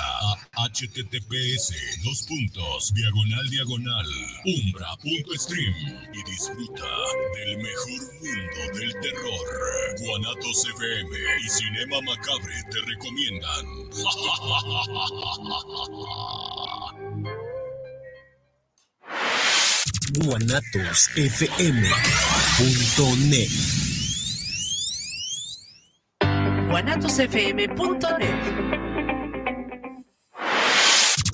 A https dos puntos diagonal diagonal umbra.stream y disfruta del mejor mundo del terror. Guanatos FM y Cinema Macabre te recomiendan. guanatosfm.net guanatosfm.net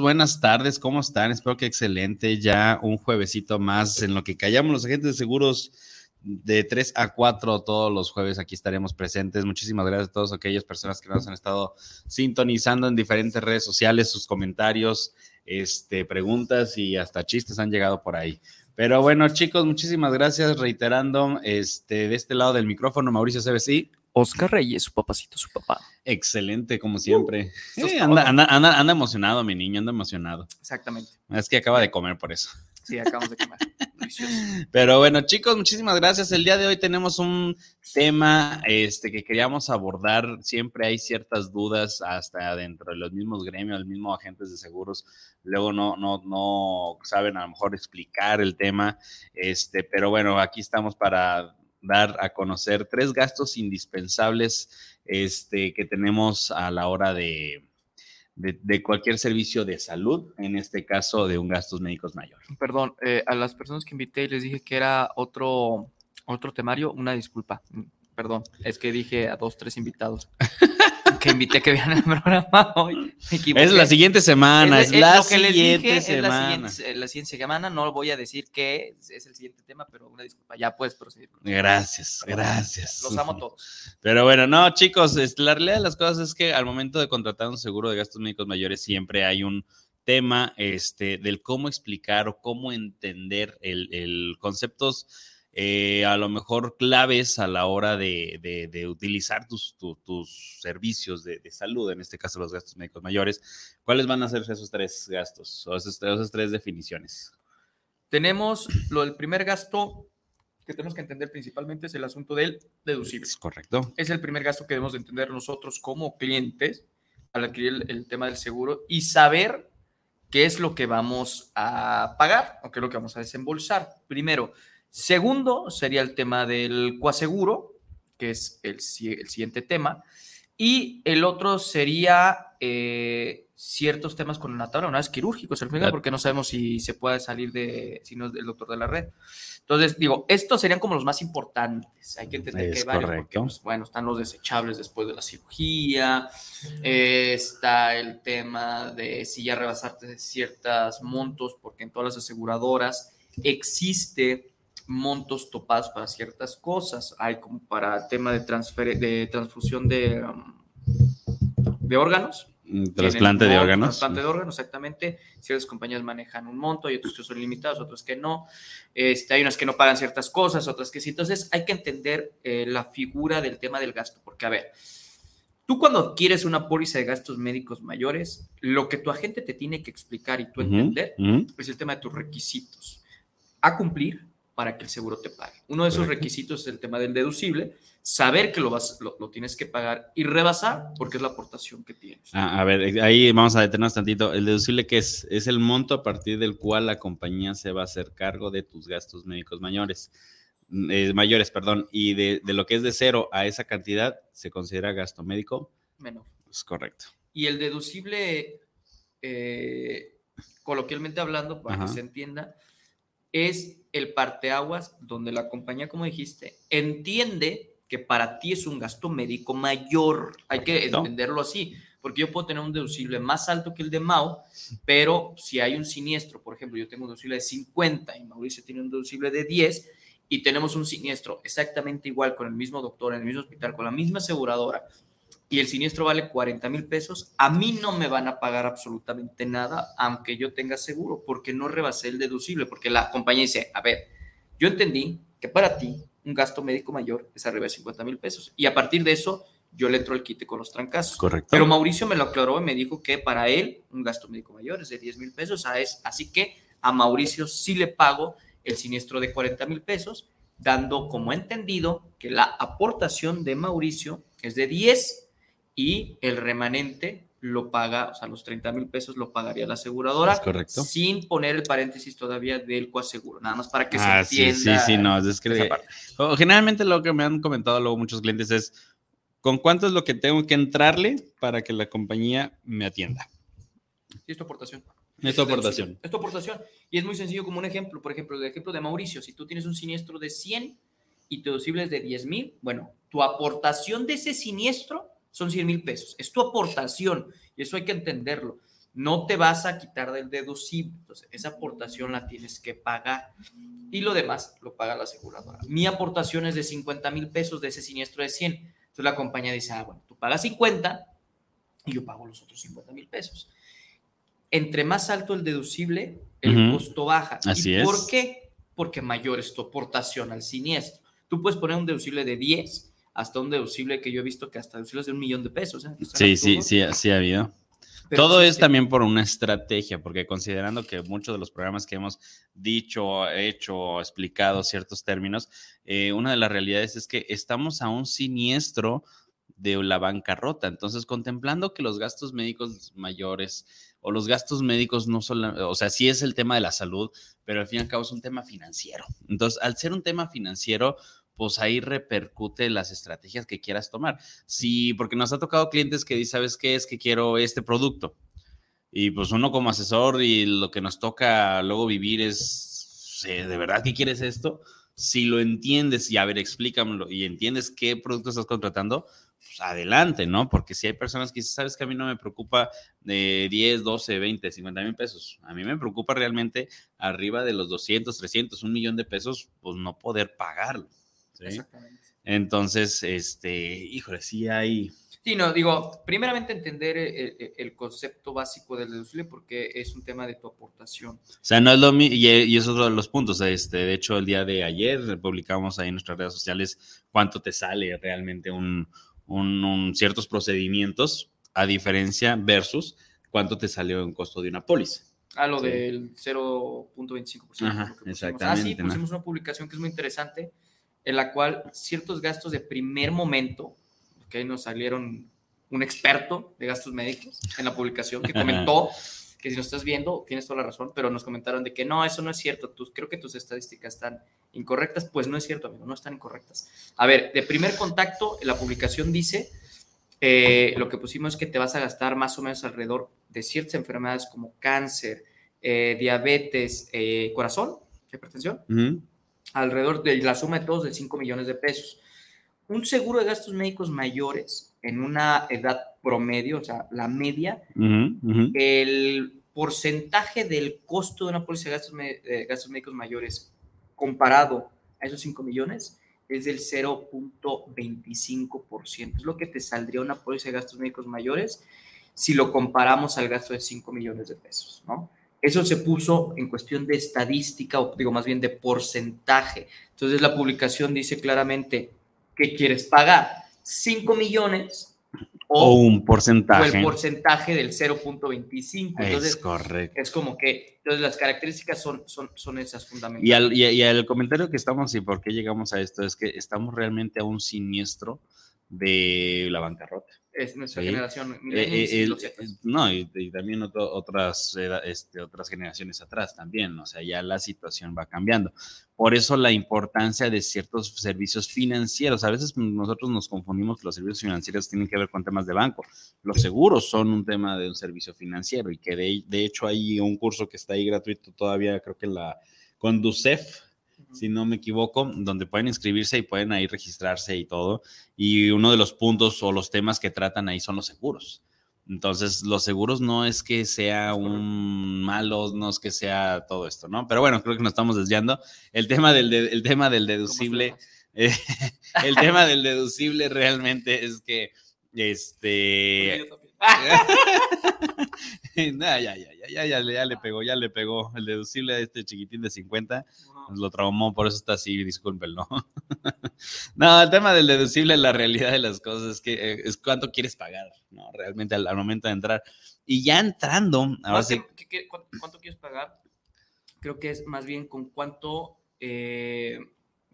Buenas tardes, ¿cómo están? Espero que excelente. Ya un juevesito más en lo que callamos los agentes de seguros de 3 a 4 todos los jueves aquí estaremos presentes. Muchísimas gracias a todas aquellas personas que nos han estado sintonizando en diferentes redes sociales, sus comentarios, este, preguntas y hasta chistes han llegado por ahí. Pero bueno, chicos, muchísimas gracias. Reiterando, este, de este lado del micrófono, Mauricio CBC. Oscar Reyes, su papacito, su papá. Excelente, como siempre. Sí, anda, anda, anda, anda emocionado, mi niño, anda emocionado. Exactamente. Es que acaba de comer por eso. Sí, acabamos de comer. Pero bueno, chicos, muchísimas gracias. El día de hoy tenemos un tema este, que queríamos abordar. Siempre hay ciertas dudas hasta dentro de los mismos gremios, los mismos agentes de seguros. Luego no, no, no saben a lo mejor explicar el tema. Este, pero bueno, aquí estamos para dar a conocer tres gastos indispensables este, que tenemos a la hora de, de, de, cualquier servicio de salud, en este caso de un gastos médicos mayor. Perdón, eh, a las personas que invité les dije que era otro, otro temario, una disculpa. Perdón, es que dije a dos, tres invitados que invité que vean el programa hoy. Es la siguiente semana, es, es, es la, lo que les siguiente dije, semana. Es la siguiente, la siguiente semana, no voy a decir qué es, el siguiente tema, pero una disculpa, ya puedes proseguir. Gracias, gracias. Los amo todos. Pero bueno, no, chicos, la realidad de las cosas es que al momento de contratar un seguro de gastos médicos mayores siempre hay un tema este, del cómo explicar o cómo entender el, el conceptos eh, a lo mejor claves a la hora de, de, de utilizar tus, tu, tus servicios de, de, salud, en este caso los gastos médicos mayores. ¿Cuáles van a ser esos tres gastos o esas, esas tres definiciones? Tenemos lo del primer gasto que tenemos que entender principalmente es el asunto del deducible. Es correcto. Es el primer gasto que debemos de entender nosotros como clientes al adquirir el, el tema del seguro y saber qué es lo que vamos a pagar o qué es lo que vamos a desembolsar. Primero, Segundo sería el tema del coaseguro, que es el, el siguiente tema. Y el otro sería eh, ciertos temas con la tabla, una vez quirúrgicos, al final, porque no sabemos si se puede salir de, si no es del doctor de la red. Entonces, digo, estos serían como los más importantes. Hay que entender es que hay varios, porque, pues, bueno, están los desechables después de la cirugía, eh, está el tema de si ya rebasaste ciertos montos, porque en todas las aseguradoras existe montos topados para ciertas cosas. Hay como para tema de, transfer de transfusión de, um, de órganos. Trasplante de órganos. Trasplante de órganos, exactamente. Ciertas compañías manejan un monto, hay otros que son limitados, otros que no. Este, hay unas que no pagan ciertas cosas, otras que sí. Entonces hay que entender eh, la figura del tema del gasto, porque a ver, tú cuando adquieres una póliza de gastos médicos mayores, lo que tu agente te tiene que explicar y tú entender Uh -huh. es el tema de tus requisitos a cumplir para que el seguro te pague. Uno de esos requisitos es el tema del deducible, saber que lo, vas, lo, lo, tienes que pagar y rebasar porque es la aportación que tienes. Ah, a ver, ahí vamos a detenernos tantito. El deducible que es, es el monto a partir del cual la compañía se va a hacer cargo de tus gastos médicos mayores. Eh, mayores, perdón, y de, de, lo que es de cero a esa cantidad se considera gasto médico menor. Es correcto. Y el deducible, eh, coloquialmente hablando, para Ajá. que se entienda, es el parteaguas donde la compañía, como dijiste, entiende que para ti es un gasto médico mayor. Hay que ¿No? entenderlo así, porque yo puedo tener un deducible más alto que el de Mao, pero si hay un siniestro, por ejemplo, yo tengo un deducible de 50 y Mauricio tiene un deducible de 10 y tenemos un siniestro exactamente igual con el mismo doctor, en el mismo hospital, con la misma aseguradora, y el siniestro vale 40 mil pesos, a mí no me van a pagar absolutamente nada, aunque yo tenga seguro, porque no rebasé el deducible, porque la compañía dice, a ver, yo entendí que para ti un gasto médico mayor es arriba de 50 mil pesos, y a partir de eso yo le entro el quite con los trancazos. Correcto. Pero Mauricio me lo aclaró y me dijo que para él un gasto médico mayor es de 10 mil pesos, así que a Mauricio sí le pago el siniestro de 40 mil pesos, dando como entendido que la aportación de Mauricio es de 10 y el remanente lo paga, o sea, los 30 mil pesos lo pagaría la aseguradora. correcto. Sin poner el paréntesis todavía del coaseguro, nada más para que se Ah, entienda. Sí, sí, sí, no, es que esa parte. generalmente lo que me han comentado luego muchos clientes es con cuánto es lo que tengo que entrarle para que la compañía me atienda. Sí, es tu aportación. Es tu aportación. Es tu aportación. Y es muy sencillo como un ejemplo. Por ejemplo, el ejemplo de Mauricio. Si tú tienes un siniestro de 100 y tu deducible es de 10 mil, bueno, tu aportación de ese siniestro son 100 mil pesos. Es tu aportación. Y eso hay que entenderlo. No te vas a quitar del deducible. Entonces, esa aportación la tienes que pagar. Y lo demás lo paga la aseguradora. Mi aportación es de 50 mil pesos de ese siniestro de 100. Entonces la compañía dice, ah, bueno, tú pagas 50 y yo pago los otros 50 mil pesos. Entre más alto el deducible, el Ujú. costo baja. Así ¿Y es. por qué? Porque mayor es tu aportación al siniestro. Tú puedes poner un deducible de 10 hasta un deducible que yo he visto que hasta deducibles de un millón de pesos. ¿eh? Sí, sí, sí, sí ha habido. pero Todo es existe. también por una estrategia, porque considerando que muchos de los programas que hemos dicho, hecho, explicado ciertos términos, eh, una de las realidades es que estamos a un siniestro de la bancarrota. Entonces, contemplando que los gastos médicos mayores o los gastos médicos no solo, o sea, sí es el tema de la salud, pero al fin y al cabo es un tema financiero. Entonces, al ser un tema financiero, pues ahí repercute las estrategias que quieras tomar. Sí, porque nos ha tocado clientes que dicen, ¿sabes qué? Es que quiero este producto. Y pues uno como asesor y lo que nos toca luego vivir es, ¿de verdad que quieres esto? Si lo entiendes y a ver, explícamelo y entiendes qué producto estás contratando, pues adelante, ¿no? Porque si hay personas que dicen, sabes que a mí no me preocupa de 10, 12, 20, 50 mil pesos. A mí me preocupa realmente arriba de los 200, 300, un millón de pesos, pues no poder pagarlo. ¿Sí? Exactamente. Entonces, este, híjole, sí hay. Sí, no, digo, primeramente entender el, el- el concepto básico del deducible porque es un tema de tu aportación. O sea, no es lo mismo, y, y es otro de los puntos. Este, de hecho, el día de ayer publicamos ahí en nuestras redes sociales cuánto te sale realmente un, un- un- ciertos procedimientos, a diferencia versus cuánto te salió un costo de una póliza. A lo Sí. del 0.25%. Ajá, lo que pusimos. exactamente, Ah, sí, ¿no? pusimos una publicación que es muy interesante, en la cual ciertos gastos de primer momento, que nos salieron un experto de gastos médicos en la publicación que comentó que si nos estás viendo, tienes toda la razón, pero nos comentaron de que no, eso no es cierto, tú, creo que tus estadísticas están incorrectas, pues no es cierto, amigo, no están incorrectas. A ver, de primer contacto, la publicación dice, eh, lo que pusimos es que te vas a gastar más o menos alrededor de ciertas enfermedades como cáncer, eh, diabetes, eh, corazón, hipertensión, Ujú. Alrededor de la suma de todos de 5 millones de pesos. Un seguro de gastos médicos mayores en una edad promedio, o sea, la media, Ujú, ujú. el porcentaje del costo de una póliza de gastos, de gastos médicos mayores comparado a esos 5 millones es del 0.25%. Es lo que te saldría una póliza de gastos médicos mayores si lo comparamos al gasto de 5 millones de pesos, ¿no? Eso se puso en cuestión de estadística, o digo más bien de porcentaje. Entonces la publicación dice claramente que quieres pagar 5 millones O o, un o el porcentaje. porcentaje del 0.25. Es Entonces, correcto. es como que entonces las características son, son, son esas fundamentales. Y al, y, y al comentario que estamos y por qué llegamos a esto es que estamos realmente a un siniestro de la bancarrota. Es nuestra Sí. generación. Eh, eh, el- eh, no, y, y también otro- otras, este, otras generaciones atrás también, o sea, ya la situación va cambiando. Por eso la importancia de ciertos servicios financieros. A veces nosotros nos confundimos que los servicios financieros tienen que ver con temas de banco. Los seguros son un tema de un servicio financiero y que de, de hecho hay un curso que está ahí gratuito todavía, creo que la Conducef, si no me equivoco, donde pueden inscribirse y pueden ahí registrarse y todo. Y uno de los puntos o los temas que tratan ahí son los seguros. Entonces, los seguros no es que sea un malo, no es que sea todo esto, ¿no? Pero bueno, creo que nos estamos desviando. El tema del, de- el tema del deducible, eh, el tema del deducible realmente es que Este. Nah, ya, ya, ya, ya, ya, le- ya le pegó, ya le pegó. El deducible a este chiquitín de 50 nos lo traumó, por eso está así, discúlpenlo. no, el tema del deducible, la realidad de las cosas es que eh, es cuánto quieres pagar, ¿no? Realmente al, al momento de entrar. Y ya entrando, ahora Más sí, que- que- que- ¿cuánto, cuánto quieres pagar? Creo que es más bien con cuánto eh,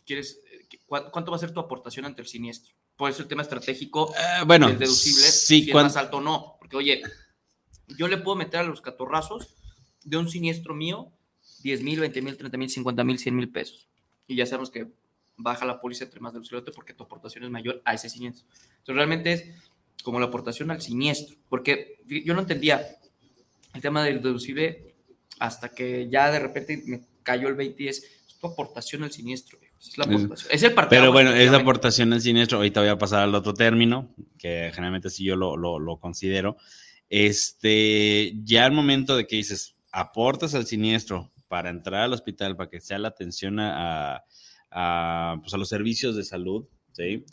quieres, eh, cuánto va a ser tu aportación ante el siniestro. Por eso el tema estratégico eh, bueno, el deducible, sí, si es cuan- más alto o no. Porque, oye, yo le puedo meter a los catorrazos de un siniestro mío 10 mil, 20 mil, 30 mil, 50 mil, 100 mil pesos. Y ya sabemos que baja la póliza entre más deducible porque tu aportación es mayor a ese siniestro. Entonces, realmente es como la aportación al siniestro. Porque yo no entendía el tema del deducible hasta que ya de repente me cayó el 20 y es, es tu aportación al siniestro. Viejo. Es la Es-. Es el partido. Pero bueno, esa aportación al siniestro, ahorita voy a pasar al otro término, que generalmente sí yo lo, lo- lo considero. Este, ya al momento de que dices, aportas al siniestro para entrar al hospital, para que sea la atención a, a, pues, a los servicios de salud, ¿sí?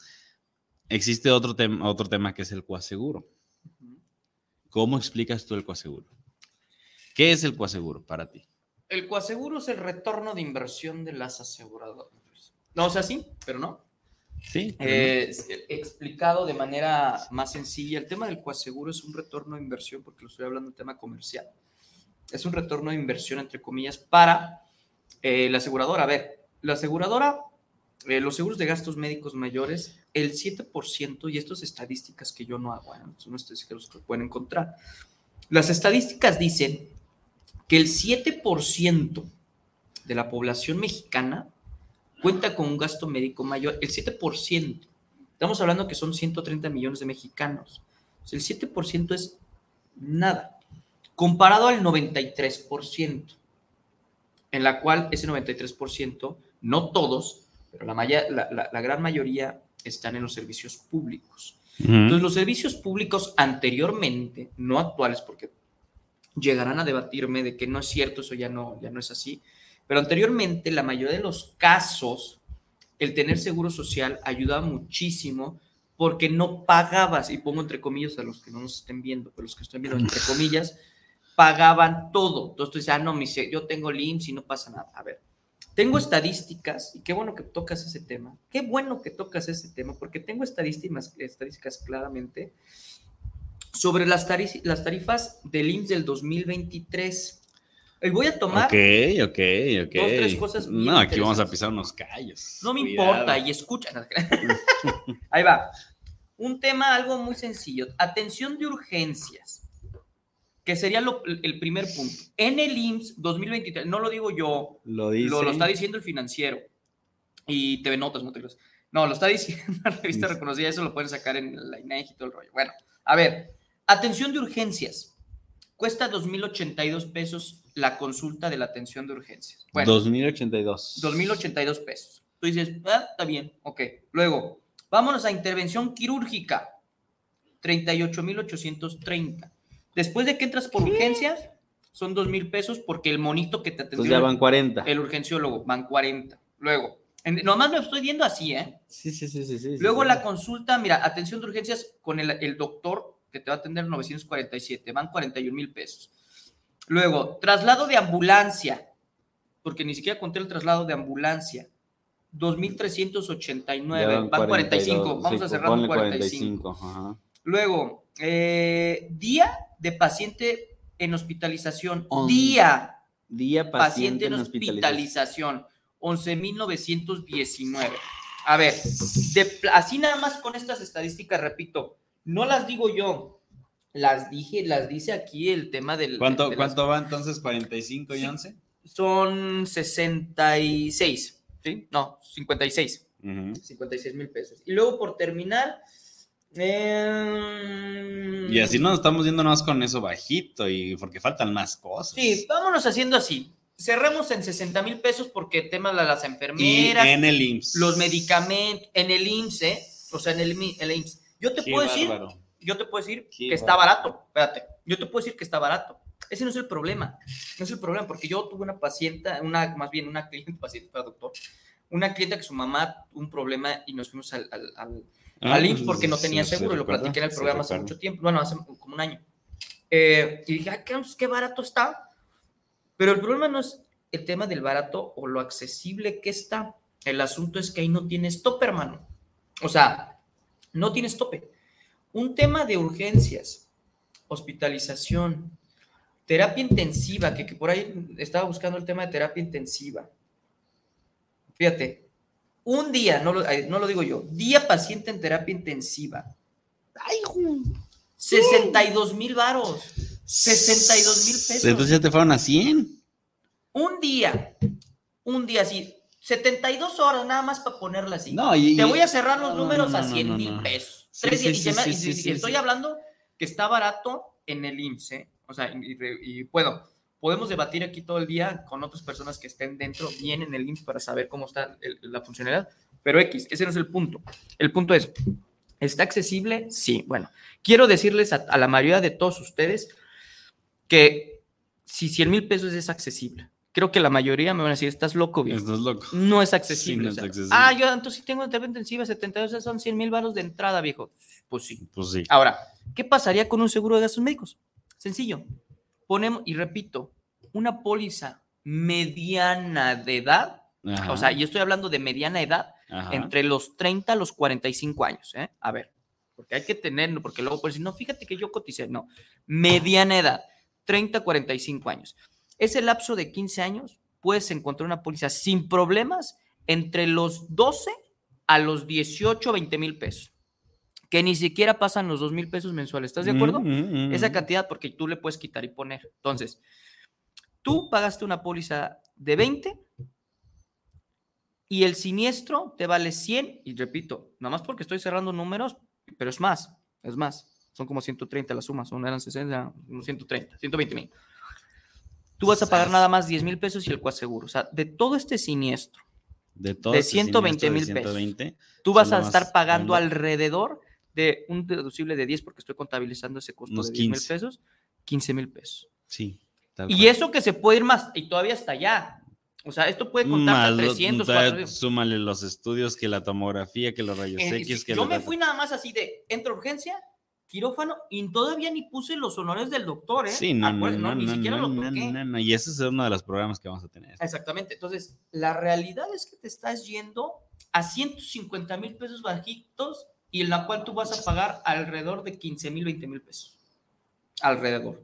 Existe otro, tema otro tema que es el coaseguro. ¿Cómo explicas tú el coaseguro? ¿Qué es el coaseguro para ti? El coaseguro es el retorno de inversión de las aseguradoras. No, o sea, sí, pero no. Sí. Eh, explicado de manera más sencilla, el tema del coaseguro es un retorno de inversión, porque lo estoy hablando de tema comercial. Es un retorno de inversión, entre comillas, para eh, la aseguradora. A ver, la aseguradora, eh, los seguros de gastos médicos mayores, el 7%, y estas estadísticas que yo no hago, son estadísticas que pueden encontrar. Las estadísticas dicen que el 7% de la población mexicana cuenta con un gasto médico mayor, el 7%. Estamos hablando que son 130 millones de mexicanos. El 7% es nada, comparado al 93%, en la cual ese 93%, no todos, pero la, maya- la- la- la gran mayoría están en los servicios públicos. Entonces, los servicios públicos anteriormente, no actuales, porque llegarán a debatirme de que no es cierto, eso ya no, ya no es así, pero anteriormente la mayoría de los casos, el tener seguro social ayudaba muchísimo porque no pagabas, y pongo entre comillas a los que no nos estén viendo, pero los que estén viendo entre comillas, pagaban todo. Entonces tú dices, ah, no, mi yo tengo el IMSS y no pasa nada. A ver, tengo estadísticas, y qué bueno que tocas ese tema, qué bueno que tocas ese tema, porque tengo estadísticas, estadísticas claramente sobre las, las tarifas del IMSS del 2023. Voy a tomar, Ok, ok, ok. dos, tres cosas no, aquí vamos a pisar unos callos. no me Cuidado. importa, y escucha. Ahí va. Un tema algo muy sencillo. Atención de urgencias, que sería lo- el primer punto. En el IMSS 2023, no lo digo yo, Lo dice. lo, lo está diciendo el financiero y TV Notas, no te creas. No, lo está diciendo la revista reconocida, eso lo pueden sacar en la INEGI y todo el rollo. Bueno, a ver, atención de urgencias. Cuesta 2.082 pesos la consulta de la atención de urgencias. Bueno, 2082. 2.082 pesos. Tú dices, ah, está bien, ok. Luego, vámonos a intervención quirúrgica, 38.830. Después de que entras por urgencias, son 2.000 pesos porque el monito que te atendió, Entonces ya van 40. el urgenciólogo, van 40. Luego, en- nomás me estoy viendo así, ¿eh? Sí, sí, sí, sí. sí, Luego sí. la consulta, mira, atención de urgencias con el, el doctor que te va a atender 947, van 41 mil pesos. Luego, traslado de ambulancia, porque ni siquiera conté el traslado de ambulancia, 2.389, Ya van, 45, 42, vamos sí, a cerrar en ponle 45. ajá. Luego, eh, día de paciente en hospitalización, día Día paciente en hospitalización, 11.919. A ver, de pl- así nada más con estas estadísticas, repito, no las digo yo, las dije, las dice aquí el tema del... ¿Cuánto, de las- ¿Cuánto va entonces? ¿45 y Sí. 11? Son 66, ¿sí? No, 56. Ujú. 56 mil pesos. Y luego por terminar... eh, Y así nos estamos yendo más con eso bajito y porque faltan más cosas. Sí, vámonos haciendo así. Cerremos en 60 mil pesos porque tema de las Y enfermeras, en el IMSS. los medicamentos, en el IMSS, ¿eh? o sea, en el, mi- el IMSS. Yo te Qué puedo decir, bárbaro. yo te puedo decir Qué que está bárbaro. barato. Espérate, yo te puedo decir que está barato. Ese no es el problema. No es el problema, porque yo tuve una paciente, una, más bien una cliente, paciente para doctor, una clienta que su mamá tuvo un problema y nos fuimos al, al- al- Ah, al IMSS pues, porque no tenía seguro, y lo platiqué en el programa hace mucho tiempo, bueno, hace como un año. Eh, y dije, "Ah, qué, qué barato está. Pero el problema no es el tema del barato o lo accesible que está. El asunto es que ahí no tienes tope, hermano. O sea, no tienes tope. Un tema de urgencias, hospitalización, terapia intensiva, que, que por ahí estaba buscando el tema de terapia intensiva. Fíjate, un día, no lo, ay, no lo digo yo, día paciente en terapia intensiva. Ay, ju- 62 mil varos. 62 mil pesos. Entonces ya te fueron a 100. Un día, un día así, 72 horas nada más para ponerla así. No, y- Te voy a cerrar los no, números no, a no, 100 no, mil pesos. Estoy hablando que está barato en el IMSS, ¿eh? O sea, y, bueno, podemos debatir aquí todo el día con otras personas que estén dentro, bien en el IMSS para saber cómo está el- la funcionalidad, pero X, ese no es el punto. El punto es, ¿está accesible? Sí, bueno, quiero decirles a, a la mayoría de todos ustedes que si 100 mil pesos es accesible, creo que la mayoría me van a decir, estás loco, viejo. Estás loco. No es Sí, accesible. no o es sea, accesible. Ah, yo entonces si tengo terapia intensiva 72, esos son 100 mil baros de entrada, viejo. Pues sí. Pues sí. Ahora, ¿qué pasaría con un seguro de gastos médicos? Sencillo. Ponemos, y repito, una póliza mediana de edad, Ajá, o sea, y estoy hablando de mediana edad, ajá. entre los 30 a los 45 años, ¿eh? A ver, porque hay que tenerlo, porque luego puedes decir, no, fíjate que yo coticé, no, mediana edad, 30 a 45 años. Ese lapso de 15 años, puedes encontrar una póliza sin problemas entre los 12 a los 18, 20 mil pesos, que ni siquiera pasan los 2 mil pesos mensuales, ¿estás de acuerdo? Mm, mm, mm, esa mm. cantidad porque tú le puedes quitar y poner. Entonces, tú pagaste una póliza de 20 y el siniestro te vale 100 y repito, nada más porque estoy cerrando números, pero es más, es más. Son como 130 las sumas, son eran 60, unos 130, 120 mil. Tú vas a pagar nada más 10 mil pesos y el coaseguro. O sea, de todo este siniestro, de, todo de este 120 siniestro de mil pesos. 120, tú vas a estar pagando alrededor de un deducible de 10 porque estoy contabilizando ese costo Unos de 10 mil 15. pesos, 15 mil pesos. Sí. tal Y cual. eso que se puede ir más, y todavía hasta allá. O sea, esto puede contar Más hasta lo- 300, todavía 400. Súmale los estudios, que la tomografía, que los rayos Eh, X, si- que yo me fui nada más así de, entro urgencia, quirófano, y todavía ni puse los honores del doctor, ¿eh? Sí, no, no, Acuérdate, no, ni no, siquiera no, lo no, toqué. no, no, Y ese es uno de los programas que vamos a tener. Exactamente. Entonces, la realidad es que te estás yendo a 150 mil pesos bajitos y en la cual tú vas a pagar alrededor de 15 mil, 20 mil pesos. Alrededor.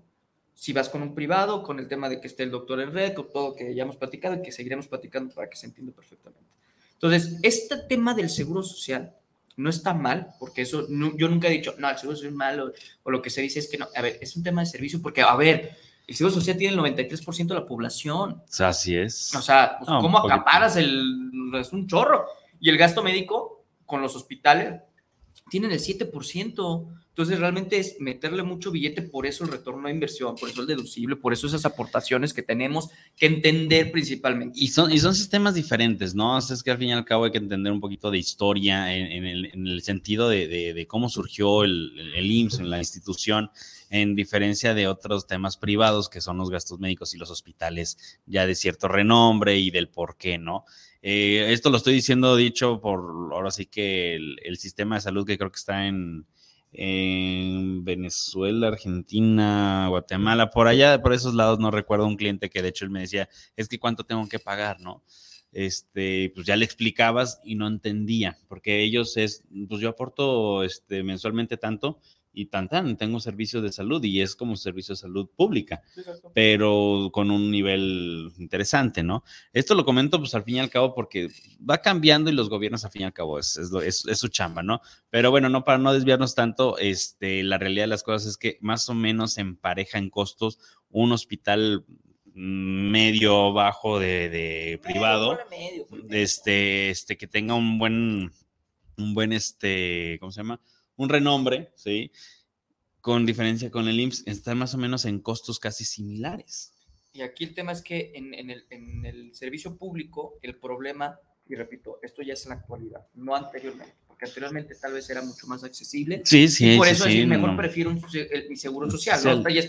Si vas con un privado, con el tema de que esté el doctor en red, con todo que ya hemos platicado y que seguiremos platicando para que se entienda perfectamente. Entonces, este tema del seguro social no está mal, porque eso no- yo nunca he dicho, no, el seguro social es malo, o lo que se dice es que no. A ver, es un tema de servicio, porque, a ver, el seguro social tiene el 93% de la población. O sea, así es. O sea, pues, ¿cómo acaparas el... Es un chorro. Y el gasto médico con los hospitales tienen el 7%. Entonces, realmente es meterle mucho billete, por eso el retorno a inversión, por eso el deducible, por eso esas aportaciones que tenemos que entender principalmente. Y son, y son sistemas diferentes, ¿no? O sea, es que al fin y al cabo hay que entender un poquito de historia en, en el, en el sentido de, de- de cómo surgió el, el IMSS en la institución, en diferencia de otros temas privados que son los gastos médicos y los hospitales ya de cierto renombre y del por qué, ¿no? Eh, esto lo estoy diciendo dicho por ahora sí que el, el sistema de salud que creo que está en, en Venezuela, Argentina, Guatemala, por allá, por esos lados, no recuerdo un cliente que de hecho él me decía, es que cuánto tengo que pagar, ¿no? Este, pues ya le explicabas y no entendía, porque ellos es, pues yo aporto este, mensualmente tanto y tan tan, tengo un servicio de salud y es como un servicio de salud pública, pero con un nivel interesante, ¿no? Esto lo comento pues al fin y al cabo porque va cambiando y los gobiernos al fin y al cabo es, es, es- es su chamba, ¿no? Pero bueno, no para no desviarnos tanto, este, la realidad de las cosas es que más o menos se empareja en costos un hospital medio bajo de, de privado, Medio, medio. este, este, que tenga un buen, un buen, este, ¿cómo se llama? Un renombre, ¿sí? Con diferencia con el IMSS, está más o menos en costos casi similares. Y aquí el tema es que en el, en el servicio público, el problema, y repito, esto ya es en la actualidad, no anteriormente, porque anteriormente tal vez era mucho más accesible. Sí, sí, y por sí, eso sí, es mejor no. prefiero un, el- mi seguro social,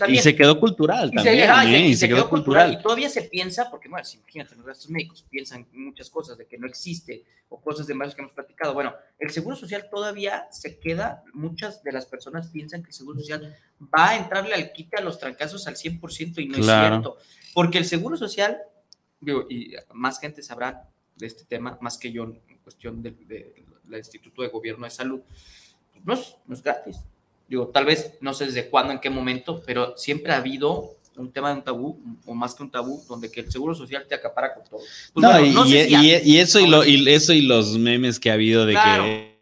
y se quedó cultural Y se- también, y ¿eh? se- y se quedó cultural. Y todavía se piensa, porque bueno, si imagínate, los gastos médicos piensan muchas cosas de que no existe o cosas de más que hemos platicado. Bueno, el seguro social todavía se queda, muchas de las personas piensan que el seguro social va a entrarle al quite a los trancazos al 100% y no Claro. es cierto. Porque el seguro social, digo, y más gente sabrá de este tema, más que yo en cuestión de, del Instituto de Gobierno de Salud, no es, no es gratis. Digo, tal vez no sé desde cuándo, en qué momento, pero siempre ha habido un tema de un tabú, o más que un tabú, donde que el seguro social te acapara con todo. Pues No, bueno, y, no y- si y- antes, y eso y, lo, y eso y los memes que ha habido de Claro. que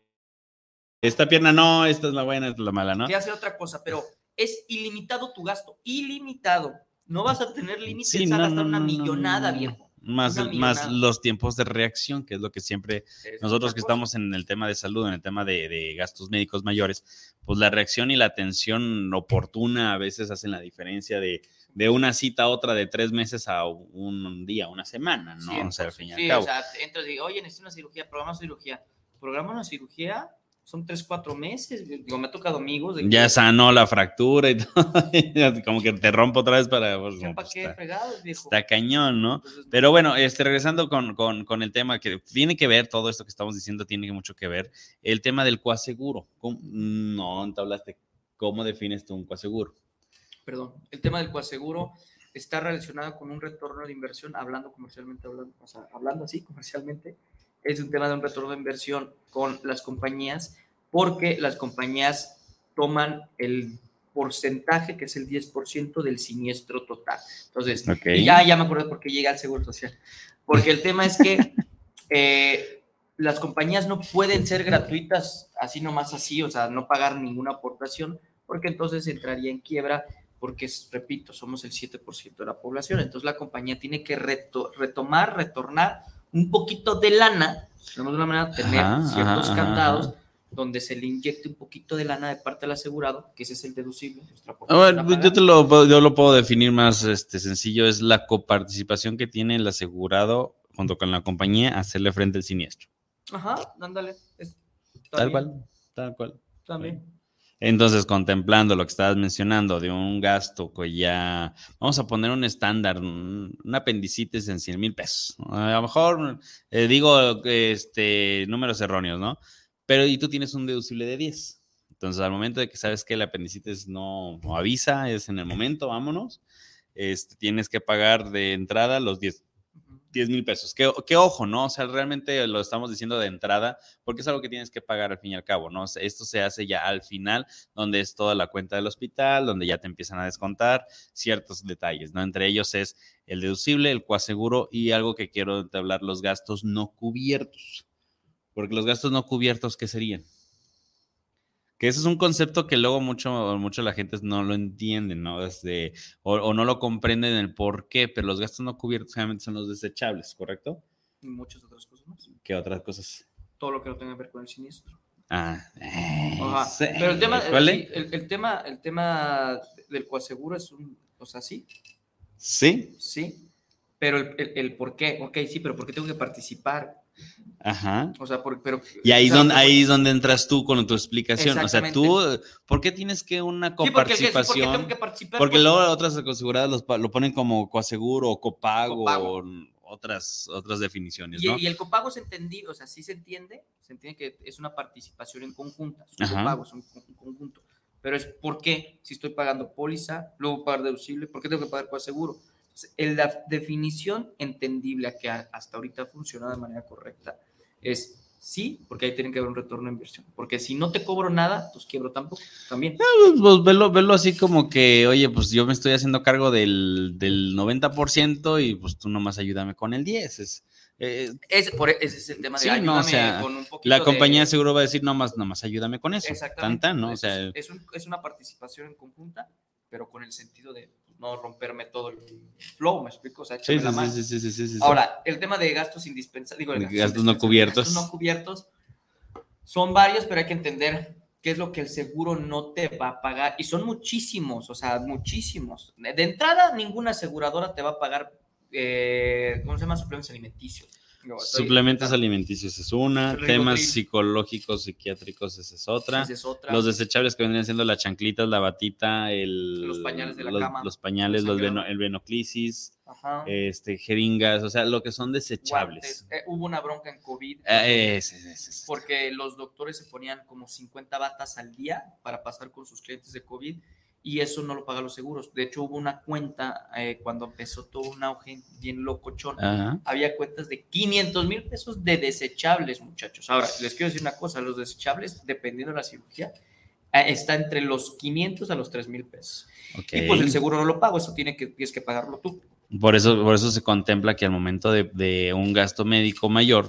esta pierna no, esta es la buena, esta es la mala, ¿no? Te hace otra cosa, pero es ilimitado tu gasto, ilimitado. No vas a tener límites Sí, a no, gastar una millonada, viejo. Más, más los tiempos de reacción, que es lo que siempre Es nosotros que cosa. estamos en el tema de salud, en el tema de, de gastos médicos mayores, pues la reacción y la atención oportuna a veces hacen la diferencia de, de una cita a otra de tres meses a un día, una semana, ¿no? o sea, al fin y al Sí, cabo. o sea, entras y oye, necesito una cirugía, programa cirugía. Programa una cirugía, son tres, cuatro meses. Digo, me ha tocado amigos. De ya que, sanó la fractura y todo, como que te rompo otra vez para... pues, ¿ya no, ¿Para pues, qué está, fregados, viejo? está cañón, ¿no? Entonces, Pero bueno, este, regresando con, con- con el tema que tiene que ver, todo esto que estamos diciendo tiene mucho que ver, el tema del coaseguro. ¿Cómo? No, te hablaste. ¿Cómo defines tú un coaseguro? perdón, el tema del coaseguro está relacionado con un retorno de inversión, hablando comercialmente, hablando, o sea, hablando así comercialmente, es un tema de un retorno de inversión con las compañías, porque las compañías toman el porcentaje, que es el 10% del siniestro total. Entonces, y ya, ya me acuerdo por qué llega al Seguro Social. Porque el tema es que eh, las compañías no pueden ser gratuitas así nomás así, o sea, no pagar ninguna aportación, porque entonces entraría en quiebra, porque, repito, somos el 7% de la población. Entonces la compañía tiene que reto- retomar, retornar un poquito de lana, de alguna manera tener Ajá, ciertos ajá, candados ajá. donde se le inyecte un poquito de lana de parte del asegurado, que ese es el deducible. A ver, yo, te lo, puedo- yo lo puedo definir más este, sencillo, es la coparticipación que tiene el asegurado junto con la compañía hacerle frente al siniestro. Ajá, ándale. es- tal cual, tal cual. También. Entonces, contemplando lo que estabas mencionando de un gasto que ya, vamos a poner un estándar, un apendicitis en 100 mil pesos. A lo mejor eh, digo este, números erróneos, ¿no? Pero y tú tienes un deducible de 10. Entonces, al momento de que sabes que el apendicitis no, avisa, es en el momento, vámonos, este, tienes que pagar de entrada los 10 Ujú. 10 mil pesos. Que, que ojo, ¿no? O sea, realmente lo estamos diciendo de entrada, porque es algo que tienes que pagar al fin y al cabo, ¿no? Esto se hace ya al final, donde es toda la cuenta del hospital, donde ya te empiezan a descontar ciertos detalles, ¿no? Entre ellos es el deducible, el coaseguro y algo que quiero hablar, los gastos no cubiertos. Porque los gastos no cubiertos, ¿qué serían? Que ese es un concepto que luego mucho, mucho la gente no lo entiende, ¿no? Desde, o, o no lo comprenden el por qué, pero los gastos no cubiertos generalmente son los desechables, ¿correcto? Y muchas otras cosas más. ¿Qué otras cosas? Todo lo que no tenga que ver con el siniestro. Ah, sí. Pero el tema, el, el tema, el tema del coaseguro es un, o sea, sí, Sí, sí, pero el, el, el por qué, ok, sí, pero ¿por qué tengo que participar? Ajá. O sea, por, pero... Y ahí, o es sea, donde, ahí es donde entras tú con tu explicación. O sea, tú, ¿por qué tienes que una Sí, porque, el que- sí, porque coparticipación? tengo que participar. Porque pues, luego otras aseguradas los lo ponen como coaseguro o copago, Copago. o otras, otras definiciones, y, ¿no? y el copago es entendido, o sea, sí se entiende, se entiende que es una participación en conjunta, es un Ajá. copago, es un, un conjunto. Pero es por qué, si estoy pagando póliza, luego pagar deducible, ¿por qué tengo que pagar coaseguro? La definición entendible que hasta ahorita funciona de manera correcta es sí, porque ahí tiene que haber un retorno de inversión. Porque si no te cobro nada, pues quiebro tampoco, también. Pues, pues, verlo, verlo así como que, oye, pues yo me estoy haciendo cargo del, del 90% y pues tú nomás ayúdame con el 10%. Es, eh, Es, por, ese es el tema de Sí, no, o sea, con un poquito la compañía de, seguro va a decir, nomás, nomás ayúdame con eso. Exactamente. tan, ¿no? O sea, es, un- es una participación en conjunta, pero con el sentido de no romperme todo el flow, ¿me explico? O sea, sí, sí, la sí, mano. Ahora, el tema de gastos indispensables, digo, gastos, gastos no indispensables, cubiertos. gastos no cubiertos son varios, pero hay que entender qué es lo que el seguro no te va a pagar. Y son muchísimos, o sea, muchísimos. De entrada, ninguna aseguradora te va a pagar, eh, ¿cómo se llama? Suplementos alimenticios. No, Suplementos alimenticios es una, Ribotril. temas psicológicos, psiquiátricos esa es otra. Esa es otra. Los desechables que vendrían siendo las chanclitas, la batita, el, Los pañales de la los, cama, los pañales, los veno- el venoclisis, Ajá. este, jeringas, o sea, lo que son desechables. Eh, hubo una bronca en COVID. Eh, ese. porque los doctores se ponían como 50 batas al día para pasar con sus clientes de COVID y eso no lo pagan los seguros. De hecho, hubo una cuenta eh, cuando empezó todo un auge bien locochón. Ajá. Había cuentas de 500 mil pesos de desechables, muchachos. Ahora, les quiero decir una cosa, los desechables, dependiendo de la cirugía, eh, está entre los 500 a los 3 mil pesos. Y pues el seguro no lo pago, eso tiene que, tienes que pagarlo tú. Por eso, por eso se contempla que al momento de, de un gasto médico mayor,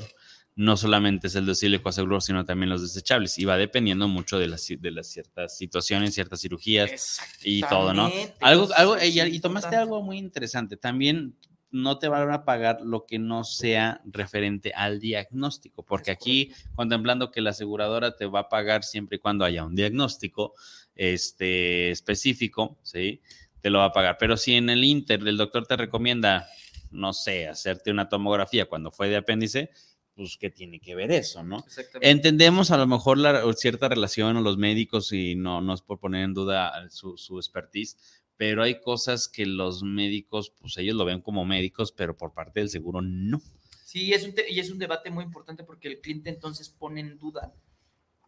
no solamente es el deducible coaseguro, sino también los desechables. Y va dependiendo mucho de las, de las ciertas situaciones, ciertas cirugías y todo, ¿no? Algo, algo, y, y tomaste algo muy interesante. También no te van a pagar lo que no sea referente al diagnóstico, porque aquí contemplando que la aseguradora te va a pagar siempre y cuando haya un diagnóstico este, específico, ¿sí? Te lo va a pagar. Pero si en el Inter el doctor te recomienda, no sé, hacerte una tomografía cuando fue de apéndice, pues ¿qué tiene que ver eso, no? Entendemos a lo mejor la, cierta relación o los médicos y no, no es por poner en duda su, su expertise, pero hay cosas que los médicos, pues ellos lo ven como médicos, pero por parte del seguro no. Sí, es un y es un debate muy importante porque el cliente entonces pone en duda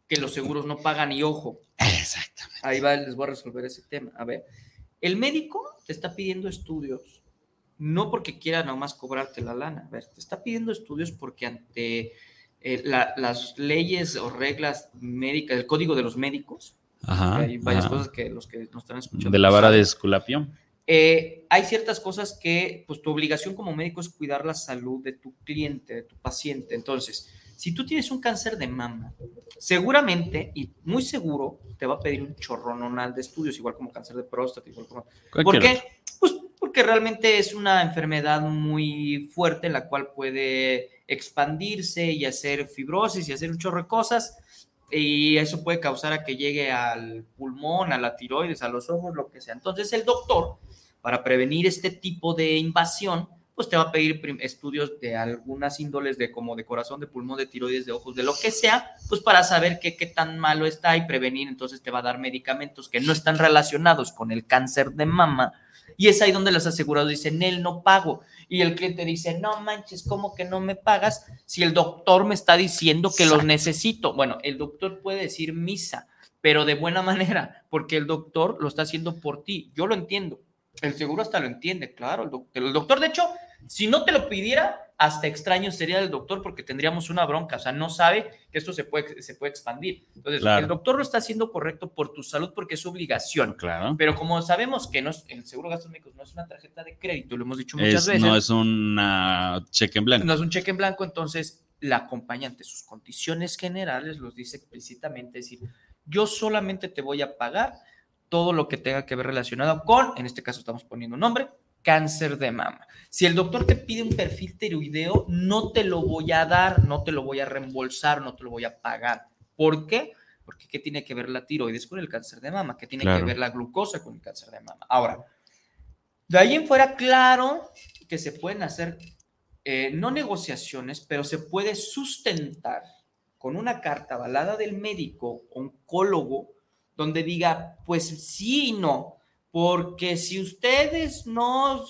que los seguros no pagan y ojo, Exactamente. ahí va, les voy a resolver ese tema. A ver, el médico te está pidiendo estudios, no porque quiera nomás cobrarte la lana, a ver, te está pidiendo estudios porque ante eh, la- las leyes o reglas médicas, el código de los médicos, Ajá. hay varias ajá. cosas que los que nos están escuchando. De la vara de saben. Esculapión. Eh, hay ciertas cosas que, pues tu obligación como médico es cuidar la salud de tu cliente, de tu paciente. Entonces, si tú tienes un cáncer de mama, seguramente y muy seguro te va a pedir un chorrononal de estudios, igual como cáncer de próstata, igual como... ¿Por qué? Porque realmente es una enfermedad muy fuerte en la cual puede expandirse y hacer fibrosis y hacer un chorro de cosas. Y eso puede causar a que llegue al pulmón, a la tiroides, a los ojos, lo que sea. Entonces el doctor, para prevenir este tipo de invasión, pues te va a pedir estudios de algunas índoles de como de corazón, de pulmón, de tiroides, de ojos, de lo que sea, pues para saber qué, qué tan malo está y prevenir. Entonces te va a dar medicamentos que no están relacionados con el cáncer de mama. Y es ahí donde los asegurados dicen, él no pago. Y el cliente dice, no manches, ¿cómo que no me pagas si el doctor me está diciendo que los necesito? Bueno, el doctor puede decir misa, pero de buena manera, porque el doctor lo está haciendo por ti. Yo lo entiendo. El seguro hasta lo entiende, claro. El doctor, el doctor, de hecho, si no te lo pidiera, hasta extraño sería el doctor porque tendríamos una bronca. O sea, no sabe que esto se puede, se puede expandir. Entonces, Claro. el doctor lo está haciendo correcto por tu salud porque es su obligación. Claro. Pero como sabemos que no es, el seguro de gastos médicos no es una tarjeta de crédito, lo hemos dicho muchas Es- veces, no es una cheque en blanco. no es un cheque en blanco, entonces la compañía ante sus condiciones generales los dice explícitamente, es decir, yo solamente te voy a pagar todo lo que tenga que ver relacionado con, en este caso estamos poniendo un nombre, cáncer de mama. Si el doctor te pide un perfil tiroideo, no te lo voy a dar, no te lo voy a reembolsar, no te lo voy a pagar. ¿Por qué? Porque ¿qué tiene que ver la tiroides con el cáncer de mama? ¿Qué tiene Claro. que ver la glucosa con el cáncer de mama? Ahora, de ahí en fuera, claro que se pueden hacer eh, no negociaciones, pero se puede sustentar con una carta avalada del médico oncólogo donde diga, pues sí y no, porque si ustedes no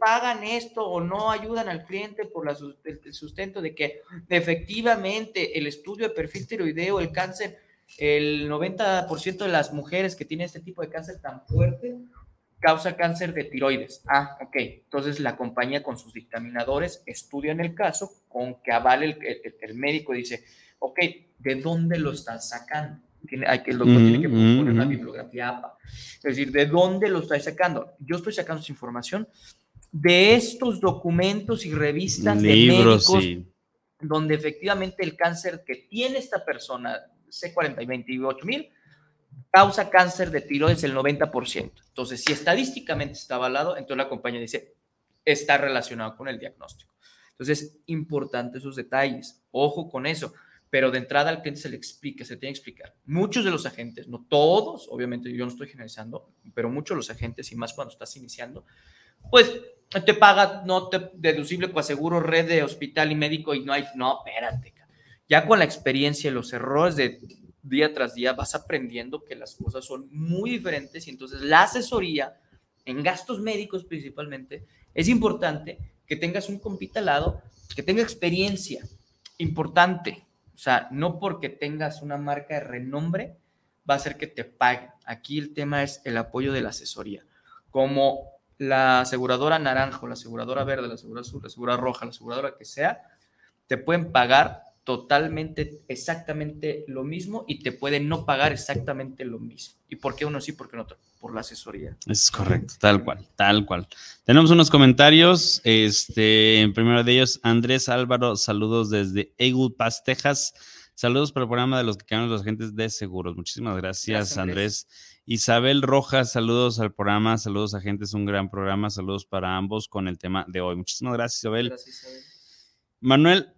pagan esto o no ayudan al cliente por el sustento de que efectivamente el estudio de perfil tiroideo, el cáncer, el 90% de las mujeres que tienen este tipo de cáncer tan fuerte causa cáncer de tiroides. Ah, ok. Entonces la compañía con sus dictaminadores estudian el caso con que avale el, el- el médico dice, ok, ¿de dónde lo están sacando? Tiene, hay que, el doctor tiene que Mm, poner una mm. bibliografía APA. Es decir, ¿de dónde lo estáis sacando? Yo estoy sacando esa información de estos documentos y revistas de Libros médicos y donde efectivamente el cáncer que tiene esta persona, C40 y 28 mil, causa cáncer de tiroides el 90%. Entonces, si estadísticamente está avalado, entonces la compañía dice, está relacionado con el diagnóstico. Entonces, importante esos detalles. Ojo con eso. Pero de entrada al cliente se le explica, se tiene que explicar. Muchos de los agentes, no todos, obviamente yo no estoy generalizando, pero muchos de los agentes, y más cuando estás iniciando, pues te paga no te deducible coaseguro, red de hospital y médico y no hay, no, espérate. Ya con la experiencia y los errores de día tras día vas aprendiendo que las cosas son muy diferentes y entonces la asesoría en gastos médicos principalmente es importante que tengas un compita al lado que tenga experiencia importante. O sea, no porque tengas una marca de renombre va a ser que te pague. Aquí el tema es el apoyo de la asesoría. Como la aseguradora naranjo, la aseguradora verde, la aseguradora azul, la aseguradora roja, la aseguradora que sea, te pueden pagar totalmente, exactamente lo mismo y te pueden no pagar exactamente lo mismo. ¿Y por qué uno sí, por qué no otro? Por la asesoría. Es correcto, tal cual, tal cual. Tenemos unos comentarios. Este, en primero de ellos, Andrés Álvaro, saludos desde Eagle Pass, Texas. Saludos para el programa de los que quedan los agentes de seguros. Muchísimas gracias, Andrés. Isabel Rojas, saludos al programa, saludos agentes, un gran programa, saludos para ambos con el tema de hoy. Muchísimas gracias, Isabel. Gracias, Isabel. Manuel,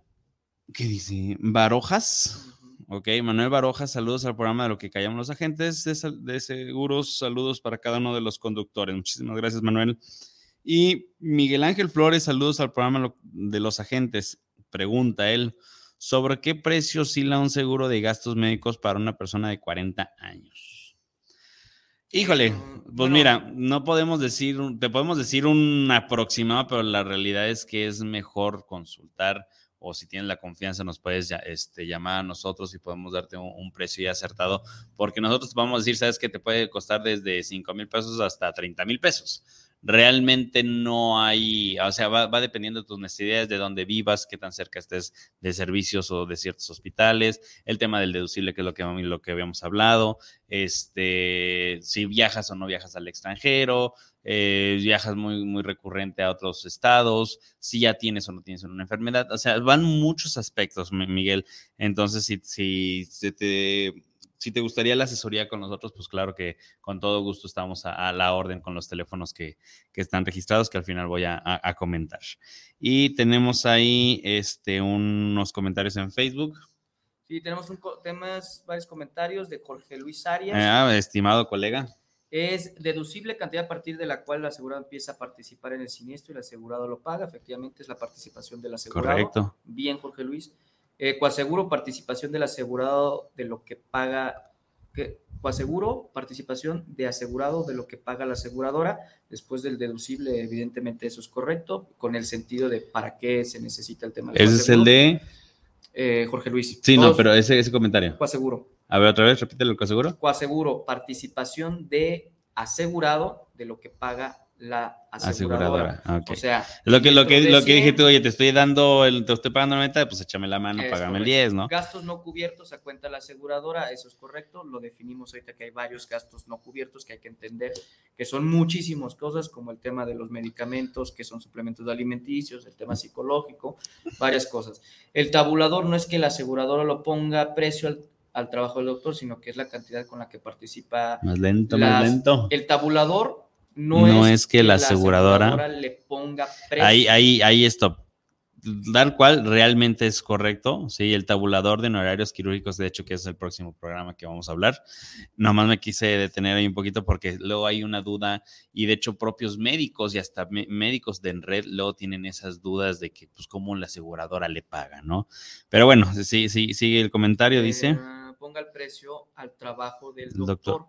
¿qué dice? Barojas. Ok, Manuel Barojas, saludos al programa de lo que callamos los agentes de, seguros, saludos para cada uno de los conductores. Muchísimas gracias, Manuel. Y Miguel Ángel Flores, saludos al programa de los agentes. Pregunta él, ¿sobre qué precio oscila un seguro de gastos médicos para una persona de 40 años? Híjole, mm, pues mira, no podemos decir, te podemos decir un aproximado, pero la realidad es que es mejor consultar o si tienes la confianza nos puedes este, llamar a nosotros y podemos darte un, precio ya acertado, porque nosotros vamos a decir, sabes que te puede costar desde 5 mil pesos hasta 30 mil pesos. Realmente no hay, o sea, va, dependiendo de tus necesidades, de dónde vivas, qué tan cerca estés de servicios o de ciertos hospitales, el tema del deducible, que es lo que, lo que habíamos hablado, este, si viajas o no viajas al extranjero, eh, viajas muy, muy recurrente a otros estados, si ya tienes o no tienes una enfermedad, o sea, van muchos aspectos, Miguel. Entonces, si, si, te, si te gustaría la asesoría con nosotros, pues claro que con todo gusto estamos a, la orden con los teléfonos que, están registrados, que al final voy a, comentar. Y tenemos ahí este, unos comentarios en Facebook. Sí, tenemos un, temas, varios comentarios de Jorge Luis Arias. Ah, estimado colega es deducible cantidad a partir de la cual el asegurado empieza a participar en el siniestro y el asegurado lo paga. Efectivamente, es la participación del asegurado. Correcto. Bien, Jorge Luis. Eh, coaseguro, participación del asegurado de lo que paga. ¿qué? Coaseguro, participación de asegurado de lo que paga la aseguradora. Después del deducible, evidentemente eso es correcto, con el sentido de para qué se necesita el tema del Ese es el de. Eh, Jorge Luis. Sí, no, pero ese, ese comentario. Coaseguro. A ver, otra vez, repítelo el coaseguro. Coaseguro, participación de asegurado de lo que paga la aseguradora. O sea, lo que, lo que, lo que dije tú, oye, te estoy dando, el, te estoy pagando el 90, pues échame la mano, págame el 10, ¿no? Gastos no cubiertos a cuenta de la aseguradora, eso es correcto, lo definimos ahorita que hay varios gastos no cubiertos que hay que entender, que son muchísimas cosas, como el tema de los medicamentos, que son suplementos alimenticios, el tema psicológico, varias cosas. El tabulador no es que la aseguradora lo ponga precio al al trabajo del doctor, sino que es la cantidad con la que participa. Más lento, más lento. El tabulador no, es, que la aseguradora, le ponga precio. Ahí, ahí, ahí, stop tal cual realmente es correcto, sí, el tabulador de honorarios quirúrgicos, de hecho, que es el próximo programa que vamos a hablar. Nomás me quise detener ahí un poquito porque luego hay una duda y de hecho propios médicos y hasta médicos de red luego tienen esas dudas de que, pues, cómo la aseguradora le paga, ¿no? Pero bueno, sí, sí, sigue el comentario, dice. Eh, ponga el precio al trabajo del doctor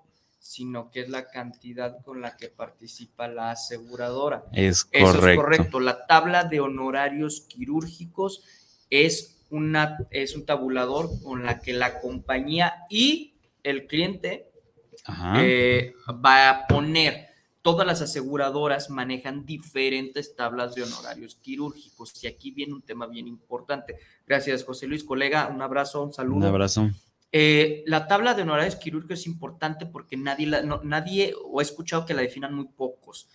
sino que es la cantidad con la que participa la aseguradora. Es correcto. Eso es correcto. La tabla de honorarios quirúrgicos es, una, es un tabulador con la que la compañía y el cliente eh, va a poner. Todas las aseguradoras manejan diferentes tablas de honorarios quirúrgicos y aquí viene un tema bien importante. Gracias, José Luis, colega. Un abrazo, un saludo. Un abrazo. Eh, la tabla de honorarios quirúrgicos es importante porque nadie, nadie, o he escuchado que la definan muy pocos.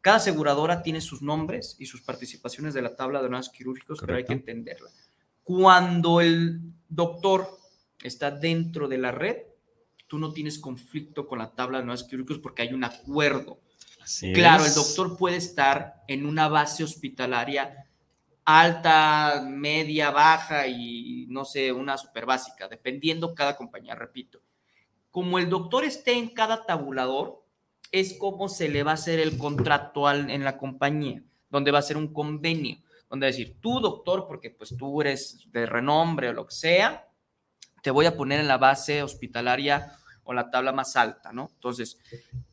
Cada aseguradora tiene sus nombres y sus participaciones de la tabla de honorarios quirúrgicos, pero hay que entenderla. Cuando el doctor está dentro de la red, tú no tienes conflicto con la tabla de honorarios quirúrgicos porque hay un acuerdo. claro, el doctor puede estar en una base hospitalaria alta, media, baja y no sé, una super básica, dependiendo cada compañía, repito. Como el doctor esté en cada tabulador, es cómo se le va a hacer el contrato en la compañía, donde va a ser un convenio, donde decir, tú doctor, porque pues tú eres de renombre o lo que sea, te voy a poner en la base hospitalaria o la tabla más alta, ¿no? Entonces,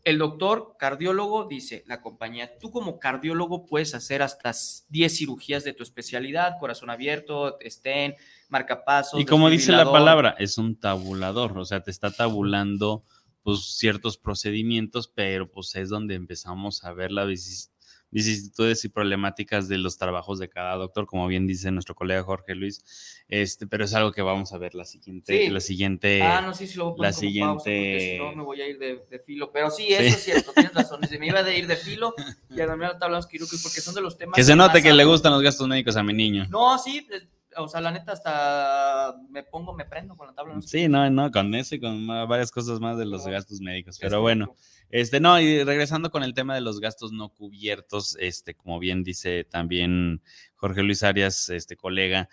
el doctor cardiólogo dice, la compañía, tú como cardiólogo puedes hacer hasta 10 cirugías de tu especialidad, corazón abierto, estén, marcapasos. Y como dice la palabra, es un tabulador, o sea, te está tabulando pues ciertos procedimientos, pero pues es donde empezamos a ver la vicisitudes y problemáticas de los trabajos de cada doctor, como bien dice nuestro colega Jorge Luis, este, pero es algo que vamos a ver la siguiente, la siguiente, ah, no, sí, sí, lo voy a la siguiente, si no me voy a ir de, filo, pero sí, eso es cierto, tienes razón, se me iba de ir de filo y a la tabla quirúrgicos porque son de los temas que se note que le gustan los gastos médicos a mi niño. No, sí, o sea, la neta, hasta me pongo, me prendo con la tabla. Sí, no, no, con eso y con varias cosas más de los gastos médicos. Pero bueno, este, no, y regresando con el tema de los gastos no cubiertos, este, como bien dice también Jorge Luis Arias, este colega,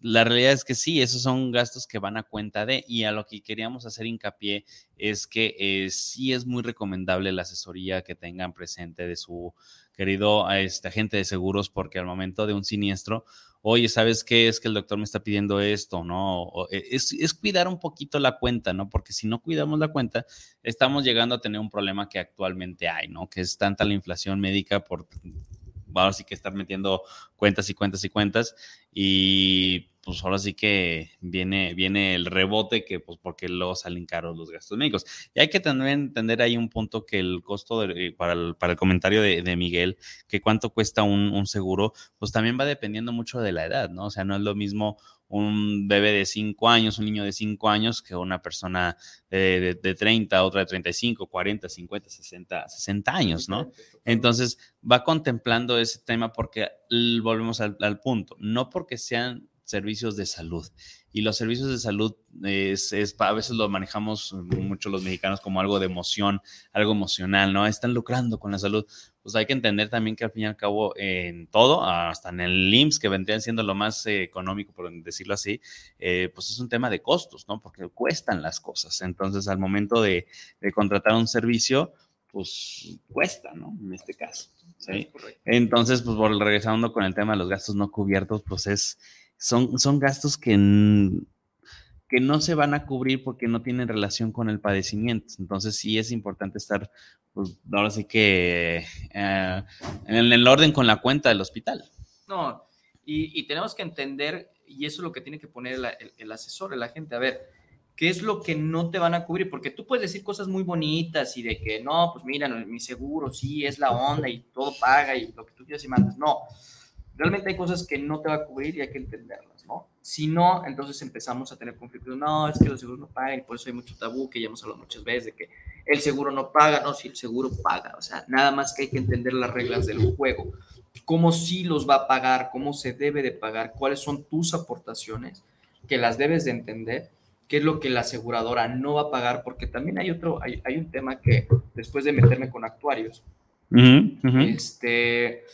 la realidad es que sí, esos son gastos que van a cuenta de, y a lo que queríamos hacer hincapié es que eh, sí es muy recomendable la asesoría que tengan presente de su querido este, agente de seguros, porque al momento de un siniestro, oye, ¿sabes qué? Es que el doctor me está pidiendo esto, ¿no? Eh, es, cuidar un poquito la cuenta, ¿no? Porque si no cuidamos la cuenta, estamos llegando a tener un problema que actualmente hay, ¿no? Que es tanta la inflación médica por, ahora sí que estar metiendo cuentas y cuentas y cuentas y pues ahora sí que viene, viene el rebote que pues porque luego salen caros los gastos médicos. Y hay que también entender ahí un punto que el costo para, el, para, el, comentario de, Miguel, que cuánto cuesta un, un, seguro, pues también va dependiendo mucho de la edad, ¿no? O sea, no es lo mismo un bebé de 5 años, un niño de 5 años, que una persona de, de, 30, otra de 35, 40, 50, 60, 60 años, ¿no? Entonces, va contemplando ese tema porque volvemos al, al punto, no porque sean servicios de salud. Y los servicios de salud es, a veces lo manejamos mucho los mexicanos como algo de emoción, algo emocional, ¿no? Están lucrando con la salud. Pues hay que entender también que al fin y al cabo en todo, hasta en el IMSS, que vendrían siendo lo más eh, económico, por decirlo así, eh, pues es un tema de costos, ¿no? Porque cuestan las cosas. Entonces, al momento de, de contratar un servicio, pues cuesta, ¿no? En este caso. ¿sí? Entonces, pues regresando con el tema de los gastos no cubiertos, pues es son, son gastos que, que no se van a cubrir porque no tienen relación con el padecimiento. Entonces sí es importante estar, pues ahora sí que eh, en el orden con la cuenta del hospital. No, y, tenemos que entender, y eso es lo que tiene que poner el, el, asesor, la gente, a ver, ¿qué es lo que no te van a cubrir? Porque tú puedes decir cosas muy bonitas y de que no, pues mira, mi seguro sí es la onda y todo paga y lo que tú quieras y mandas. No, realmente hay cosas que no te va a cubrir y hay que entenderlas, ¿no? Si no, entonces empezamos a tener conflictos. No, es que los seguros no pagan y por eso hay mucho tabú que ya hemos hablado muchas veces de que el seguro no paga. No, si el seguro paga. O sea, nada más que hay que entender las reglas del juego. Cómo sí los va a pagar, cómo se debe de pagar, cuáles son tus aportaciones, que las debes de entender, qué es lo que la aseguradora no va a pagar, porque también hay otro, hay, hay un tema que después de meterme con actuarios, este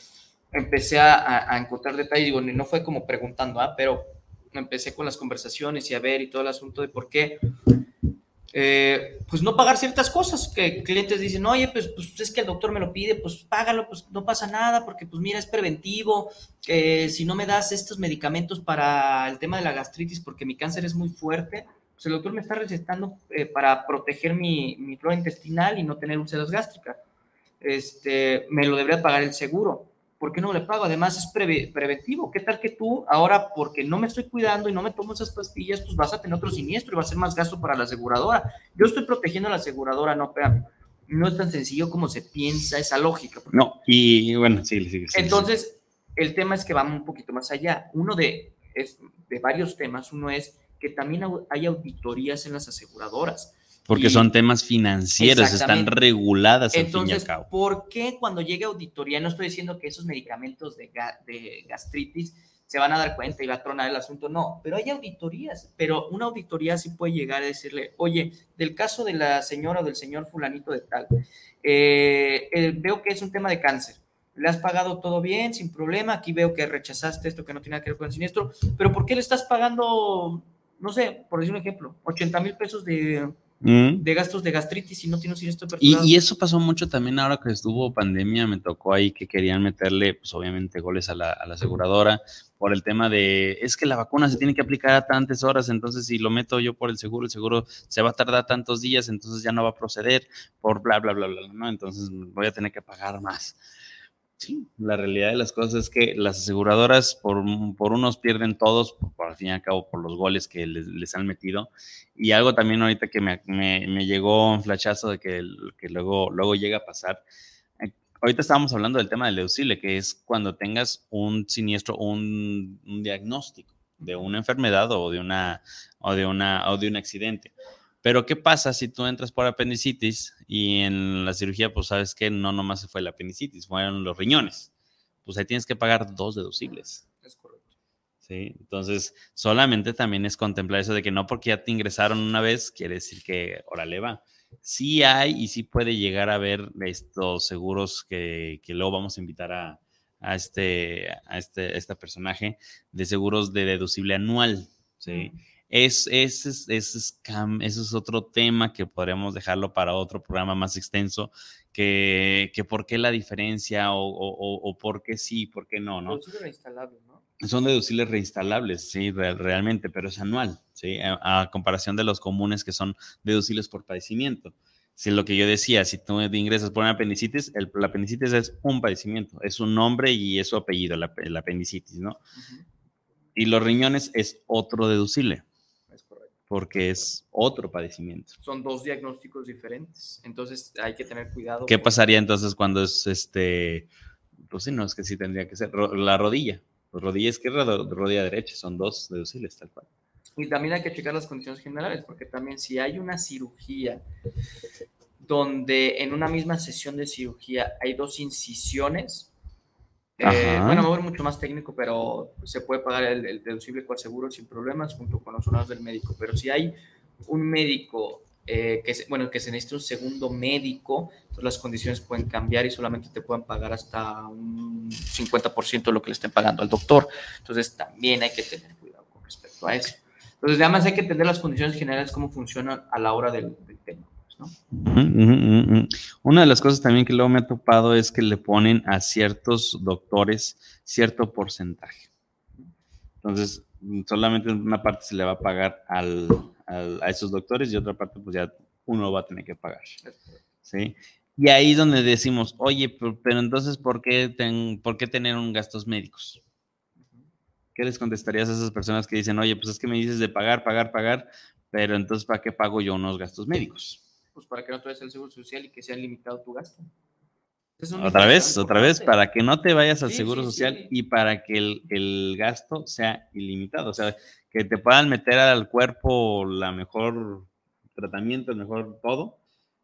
empecé a, encontrar detalles, digo, no fue como preguntando, ¿ah? pero empecé con las conversaciones y a ver y todo el asunto de por qué, eh, pues no pagar ciertas cosas, que clientes dicen, oye, pues, pues, es que el doctor me lo pide, pues págalo, pues no pasa nada, porque pues mira, es preventivo, que si no me das estos medicamentos para el tema de la gastritis, porque mi cáncer es muy fuerte, pues el doctor me está recetando eh, para proteger mi, mi flora intestinal y no tener úlceras gástricas. Este, me lo debería pagar el seguro ¿por qué no le pago? Además es preventivo. ¿Qué tal que tú ahora, porque no me estoy cuidando y no me tomo esas pastillas, pues vas a tener otro siniestro y va a ser más gasto para la aseguradora? Yo estoy protegiendo a la aseguradora, no, pero no es tan sencillo como se piensa esa lógica. No, y bueno, sí, sí, sí Entonces, el tema es que vamos un poquito más allá. Uno de, es, de varios temas, uno es que también hay auditorías en las aseguradoras. Porque son temas financieros, están reguladas al fin y al cabo. ¿por qué cuando llegue auditoría, no estoy diciendo que esos medicamentos de, de, gastritis se van a dar cuenta y va a tronar el asunto, no, pero hay auditorías, pero una auditoría sí puede llegar a decirle, oye, del caso de la señora o del señor fulanito de tal, eh, eh, veo que es un tema de cáncer, le has pagado todo bien, sin problema, aquí veo que rechazaste esto que no tiene nada que ver con el siniestro, pero ¿por qué le estás pagando, no sé, por decir un ejemplo, 80 mil pesos de Mm. de gastos de gastritis y no tiene un siniestro Y, aperturado. y eso pasó mucho también ahora que estuvo pandemia, me tocó ahí que querían meterle, pues obviamente, goles a la, a la aseguradora por el tema de, es que la vacuna se tiene que aplicar a tantas horas, entonces si lo meto yo por el seguro, el seguro se va a tardar tantos días, entonces ya no va a proceder por bla, bla, bla, bla, ¿no? Entonces voy a tener que pagar más. Sí, la realidad de las cosas es que las aseguradoras por, por unos pierden todos, por, al fin y al cabo por los goles que les, les han metido. Y algo también ahorita que me, me, me llegó un flashazo de que, que luego, luego llega a pasar. Eh, Ahorita estábamos hablando del tema del deducible, que es cuando tengas un siniestro, un, un diagnóstico de una enfermedad o de, una, o, de una, o de un accidente. Pero ¿qué pasa si tú entras por apendicitis y en la cirugía, pues sabes que no nomás se fue la apendicitis, fueron los riñones? Pues ahí tienes que pagar dos deducibles. Es correcto. ¿sí? Entonces, solamente también es contemplar eso de que no porque ya te ingresaron una vez, quiere decir que órale va. Sí hay y sí puede llegar a haber estos seguros que, que luego vamos a invitar a, a este, a este, a este personaje de seguros de deducible anual, ¿sí? Es, es, es, es otro tema que podríamos dejarlo para otro programa más extenso, que, que por qué la diferencia o, o, o, o por qué sí, por qué no, ¿no? Son deducibles reinstalables, sí, re- realmente, pero es anual, sí, a, a comparación de los comunes que son deducibles por padecimiento. Si lo que yo decía, si tú ingresas por una apendicitis, el, la apendicitis es un padecimiento, es un nombre y es su apellido, la, la apendicitis, ¿no? Y los riñones es otro deducible. Porque es otro padecimiento. Son dos diagnósticos diferentes. Entonces hay que tener cuidado. ¿Qué pasaría entonces cuando es este, pues sí, no, es que sí tendría que ser la rodilla, rodilla izquierda, ro- rodilla derecha, son dos deducibles, tal cual. Y también hay que checar las condiciones generales, porque también si hay una cirugía donde en una misma sesión de cirugía hay dos incisiones, eh, bueno, me voy mucho más técnico, pero se puede pagar el, el deducible con seguro sin problemas junto con los honorarios del médico. Pero si hay un médico eh, que, se, bueno, que se necesita un segundo médico, entonces las condiciones pueden cambiar y solamente te pueden pagar hasta un 50% de lo que le estén pagando al doctor. Entonces también hay que tener cuidado con respecto a eso. Entonces, además hay que entender las condiciones generales, cómo funcionan a la hora del, del tema. Una de las cosas también que luego me ha topado es que le ponen a ciertos doctores cierto porcentaje. Entonces, solamente una parte se le va a pagar a esos doctores y otra parte, pues ya uno va a tener que pagar. ¿sí? Y ahí es donde decimos, oye, pero, entonces, ¿por qué, ¿por qué tener un gastos médicos? ¿Qué les contestarías a esas personas que dicen, oye, pues es que me dices de pagar, pagar, pagar, pero entonces, ¿para qué pago yo unos gastos médicos? Pues para que no te vayas al seguro social y que sea limitado tu gasto. Otra vez, otra vez, para que no te vayas al Sí, seguro sí, social sí. y para que el, el gasto sea ilimitado. O sea, que te puedan meter al cuerpo la mejor tratamiento, el mejor todo,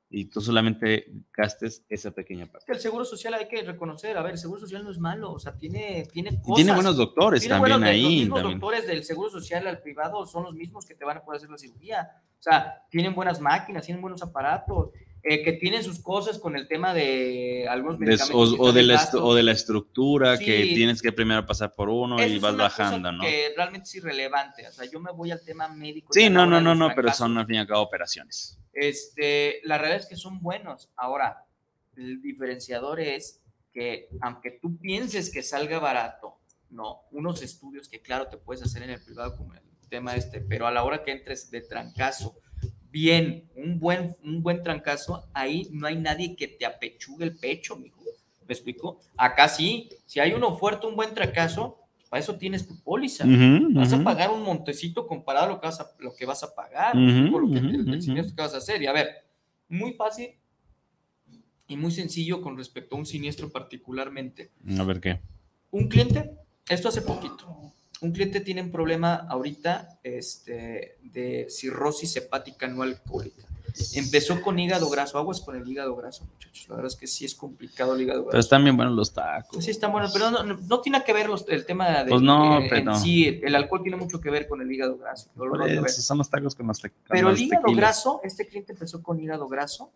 y tú solamente gastes esa pequeña parte. el seguro social hay que reconocer, a ver, el seguro social no es malo, o sea, tiene, tiene Y cosas. tiene buenos doctores Tiene también buenos- Los ahí. mismos también. doctores del seguro social al privado son los mismos que te van a poder hacer la cirugía. O sea, tienen buenas máquinas, tienen buenos aparatos, eh, que tienen sus cosas con el tema de algunos Des- medicamentos. o, que o están de la, o de la estructura que Sí. tienes que primero pasar por uno y vas bajando, ¿no? Que realmente es irrelevante. O sea, yo me voy al tema médico. Sí, no, no, no, no, pero son al fin y al cabo operaciones. Este, la realidad es que son buenos. Ahora, el diferenciador es que aunque tú pienses que salga barato, no, unos estudios que claro te puedes hacer en el privado como el tema este, pero a la hora que entres de trancazo, bien, un buen, un buen trancazo, ahí no hay nadie que te apechugue el pecho, mijo. ¿Me explico? Acá sí, si hay uno fuerte, un buen trancazo, para eso tienes tu póliza. Ujú, Vas a pagar un montecito comparado a lo que vas a, lo que vas a pagar, Ujú, por lo que, el, el siniestro que vas a hacer. Y a ver, muy fácil y muy sencillo con respecto a un siniestro particularmente. A ver qué. Un cliente, esto hace poquito, un cliente tiene un problema ahorita este, de cirrosis hepática no alcohólica. Empezó con hígado graso, aguas con el hígado graso, muchachos. La verdad es que sí es complicado el hígado Pero graso. están bien buenos los tacos. Sí, está bueno, pero no, no- no tiene que ver los- el tema de Pues no, en pero- sí, el alcohol tiene mucho que ver con el hígado graso. no lo son los tacos con los te- con Pero el hígado tequilas. graso, este cliente empezó con hígado graso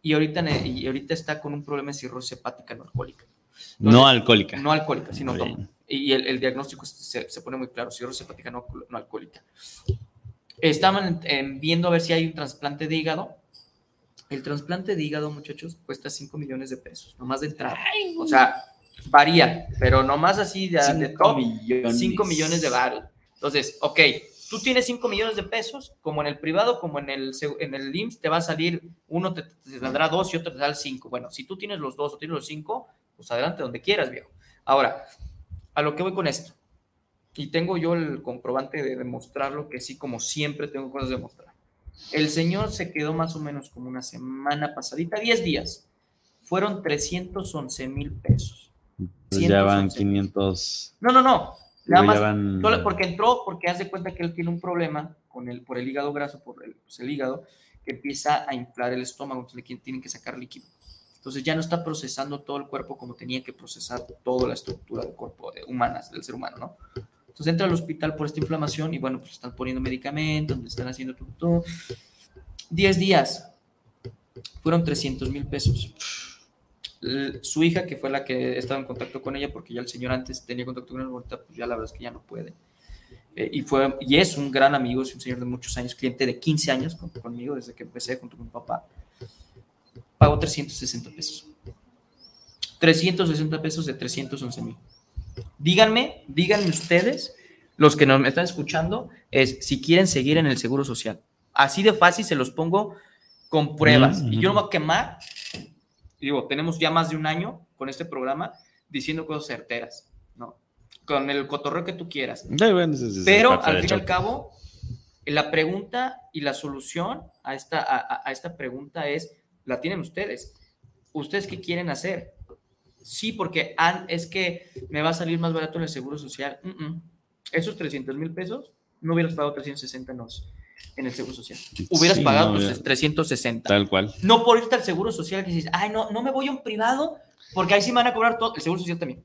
y ahorita, y ahorita está con un problema de cirrosis hepática no alcohólica. No alcohólica. No alcohólica, sino toma. Y el, el diagnóstico se, se pone muy claro, cirrosis hepática no, no alcohólica. estaban en- viendo a ver si hay un trasplante de hígado. El trasplante de hígado, muchachos, cuesta 5 millones de pesos, nomás de entrada. O sea, varía, pero nomás así de, de top, 5 millones de baros. Entonces, ok, tú tienes 5 millones de pesos, como en el privado, como en el, en el IMSS, te va a salir, uno te, te saldrá 2 y otro te saldrá 5. Bueno, si tú tienes los dos o tienes los 5, pues adelante donde quieras, viejo. Ahora, a lo que voy con esto, y tengo yo el comprobante de demostrarlo, que sí, como siempre tengo cosas de demostrar. El señor se quedó más o menos como una semana pasadita, 10 días. Fueron 311 mil pesos. Pues ya van 111. 500. No, no, no. Nada más van- porque entró, porque haz de cuenta que él tiene un problema con el, por el hígado graso, por el, pues, el hígado, que empieza a inflar el estómago, entonces le tienen que sacar líquido. Entonces ya no está procesando todo el cuerpo como tenía que procesar toda la estructura del cuerpo de, humana, del ser humano, ¿no? Entonces entra al hospital por esta inflamación y bueno, pues están poniendo medicamentos, están haciendo todo. todo. 10 días. Fueron 300 mil pesos. Su hija, que fue la que estaba en contacto con ella, porque ya el señor antes tenía contacto con ahorita pues ya la verdad es que ya no puede. Eh, y, fue, y es un gran amigo, es un señor de muchos años, cliente de 15 años con- conmigo desde que empecé junto con mi papá. Pagó 360 pesos. 360 pesos de 311 mil. Díganme, díganme ustedes, los que nos me están escuchando, es si quieren seguir en el Seguro Social. Así de fácil se los pongo con pruebas. Mm, Y yo no mm. voy a quemar. Digo, tenemos ya más de un año con este programa diciendo cosas certeras, ¿no? Con el cotorreo que tú quieras. Pero al fin y al cabo, la pregunta y la solución a esta, a esta pregunta es, la tienen ustedes. ¿Ustedes qué quieren hacer? Sí, porque han- es que me va a salir más barato en el Seguro Social. Esos 300 mil pesos, no hubieras pagado 360 en, los- en el Seguro Social. Hubieras Sí, pagado no, tus ya. 360. Tal cual. No por irte al Seguro Social que dices, ay, no, no me voy a un privado porque ahí sí me van a cobrar todo. El Seguro Social también.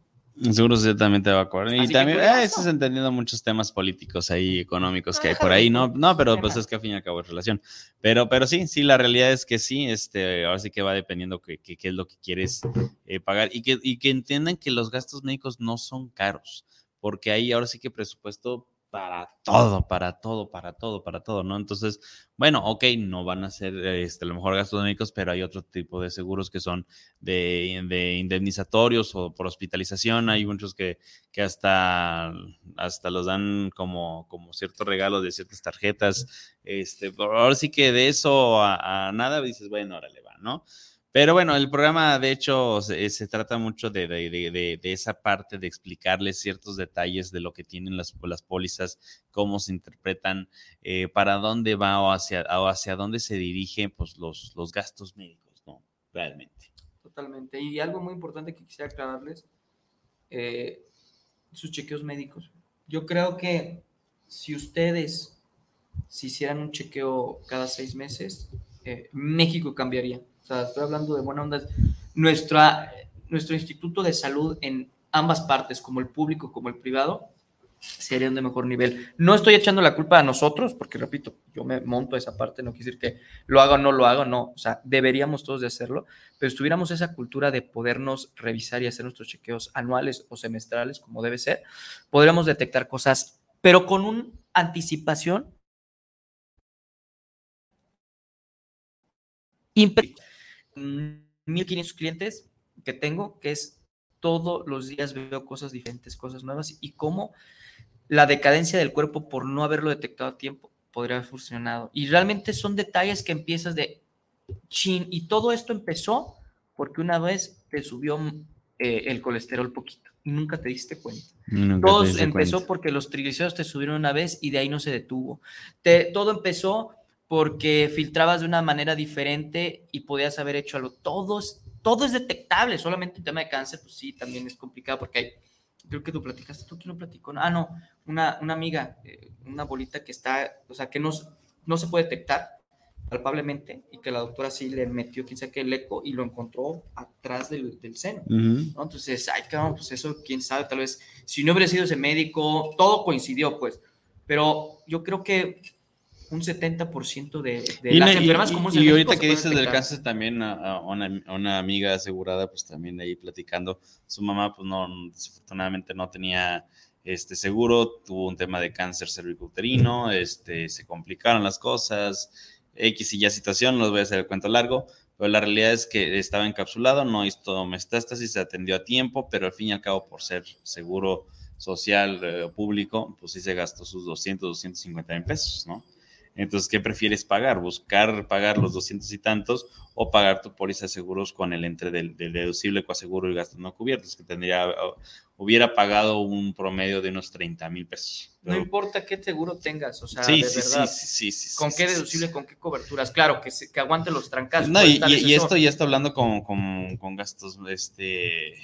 Seguro sí también te va a. Así Y también, eh, estás entendiendo muchos temas políticos ahí, económicos que hay por ahí. No, no, pero pues es que al fin y al cabo es relación. Pero, pero sí, sí, la realidad es que sí, este, ahora sí que va dependiendo qué que, es lo que quieres eh, pagar y que, y que entiendan que los gastos médicos no son caros, porque hay ahora sí que presupuesto para todo, para todo, para todo, para todo, ¿no? Entonces, bueno, ok, no van a ser este, a lo mejor gastos médicos, pero hay otro tipo de seguros que son de, de indemnizatorios o por hospitalización. Hay muchos que, que hasta, hasta los dan como, como ciertos regalos de ciertas tarjetas. Este, pero ahora sí que de eso a, a nada dices, bueno, órale, va, ¿no? Pero bueno, el programa de hecho se, se trata mucho de, de- de- esa parte de explicarles ciertos detalles de lo que tienen las, las pólizas, cómo se interpretan, eh, para dónde va o hacia, o hacia dónde se dirigen pues, los, los gastos médicos, ¿no? Realmente. Totalmente. Y algo muy importante que quisiera aclararles, eh, sus chequeos médicos. Yo creo que si ustedes si hicieran un chequeo cada seis meses, eh, México cambiaría. O sea, estoy hablando de buena onda. Nuestra, nuestro instituto de salud en ambas partes, como el público como el privado, serían de mejor nivel. No estoy echando la culpa a nosotros, porque repito, yo me monto a esa parte, no quiere decir que lo haga o no lo haga, no, o sea, deberíamos todos de hacerlo, pero si tuviéramos esa cultura de podernos revisar y hacer nuestros chequeos anuales o semestrales, como debe ser, podríamos detectar cosas, pero con una anticipación impre- 1500 clientes que tengo, que es todos los días veo cosas diferentes, cosas nuevas y cómo la decadencia del cuerpo por no haberlo detectado a tiempo podría haber funcionado. Y realmente son detalles que empiezas de chin. Y todo esto empezó porque una vez te subió eh, el colesterol poquito y nunca te diste cuenta. Nunca Todo empezó cuenta. porque los triglicéridos te subieron una vez y de ahí no se detuvo. Te- todo empezó porque filtrabas de una manera diferente y podías haber hecho algo. Todos, todo es detectable, solamente el tema de cáncer, pues sí, también es complicado porque hay, creo que tú platicaste, ¿tú quién no platicó? Ah, no, una, una amiga, eh, una bolita que está, o sea, que no, no se puede detectar palpablemente y que la doctora sí le metió, quién sabe qué, el eco y lo encontró atrás del, del seno. Ujú. ¿no? Entonces, ay, cabrón, pues eso, quién sabe, tal vez, si no hubiera sido ese médico, todo coincidió, pues, pero yo creo que un 70% de, de Y, las y- enfermas y- comunes y México ahorita que dices del cáncer también a, a una, a una amiga asegurada, pues también ahí platicando, su mamá pues no, desafortunadamente no tenía este, seguro, tuvo un tema de cáncer cervicouterino, este, se complicaron las cosas, X y ya situación, no les voy a hacer el cuento largo, pero la realidad es que estaba encapsulado, no hizo metástasis, se atendió a tiempo, pero al fin y al cabo, por ser seguro social o público, pues sí se gastó sus 200, 250 mil pesos, ¿no? Entonces, ¿qué prefieres pagar? ¿Buscar pagar los 200 y tantos o pagar tu póliza de seguros con el entre del, del deducible, coaseguro y gastos no cubiertos? Que tendría, hubiera pagado un promedio de unos 30 mil pesos. No importa qué seguro tengas, o sea, sí, de sí, verdad. sí, sí, sí, sí, ¿Con qué deducible, con qué coberturas? Claro, que, se- que aguante los trancazos. No, y, y- esto ya está hablando con, con- con gastos, este,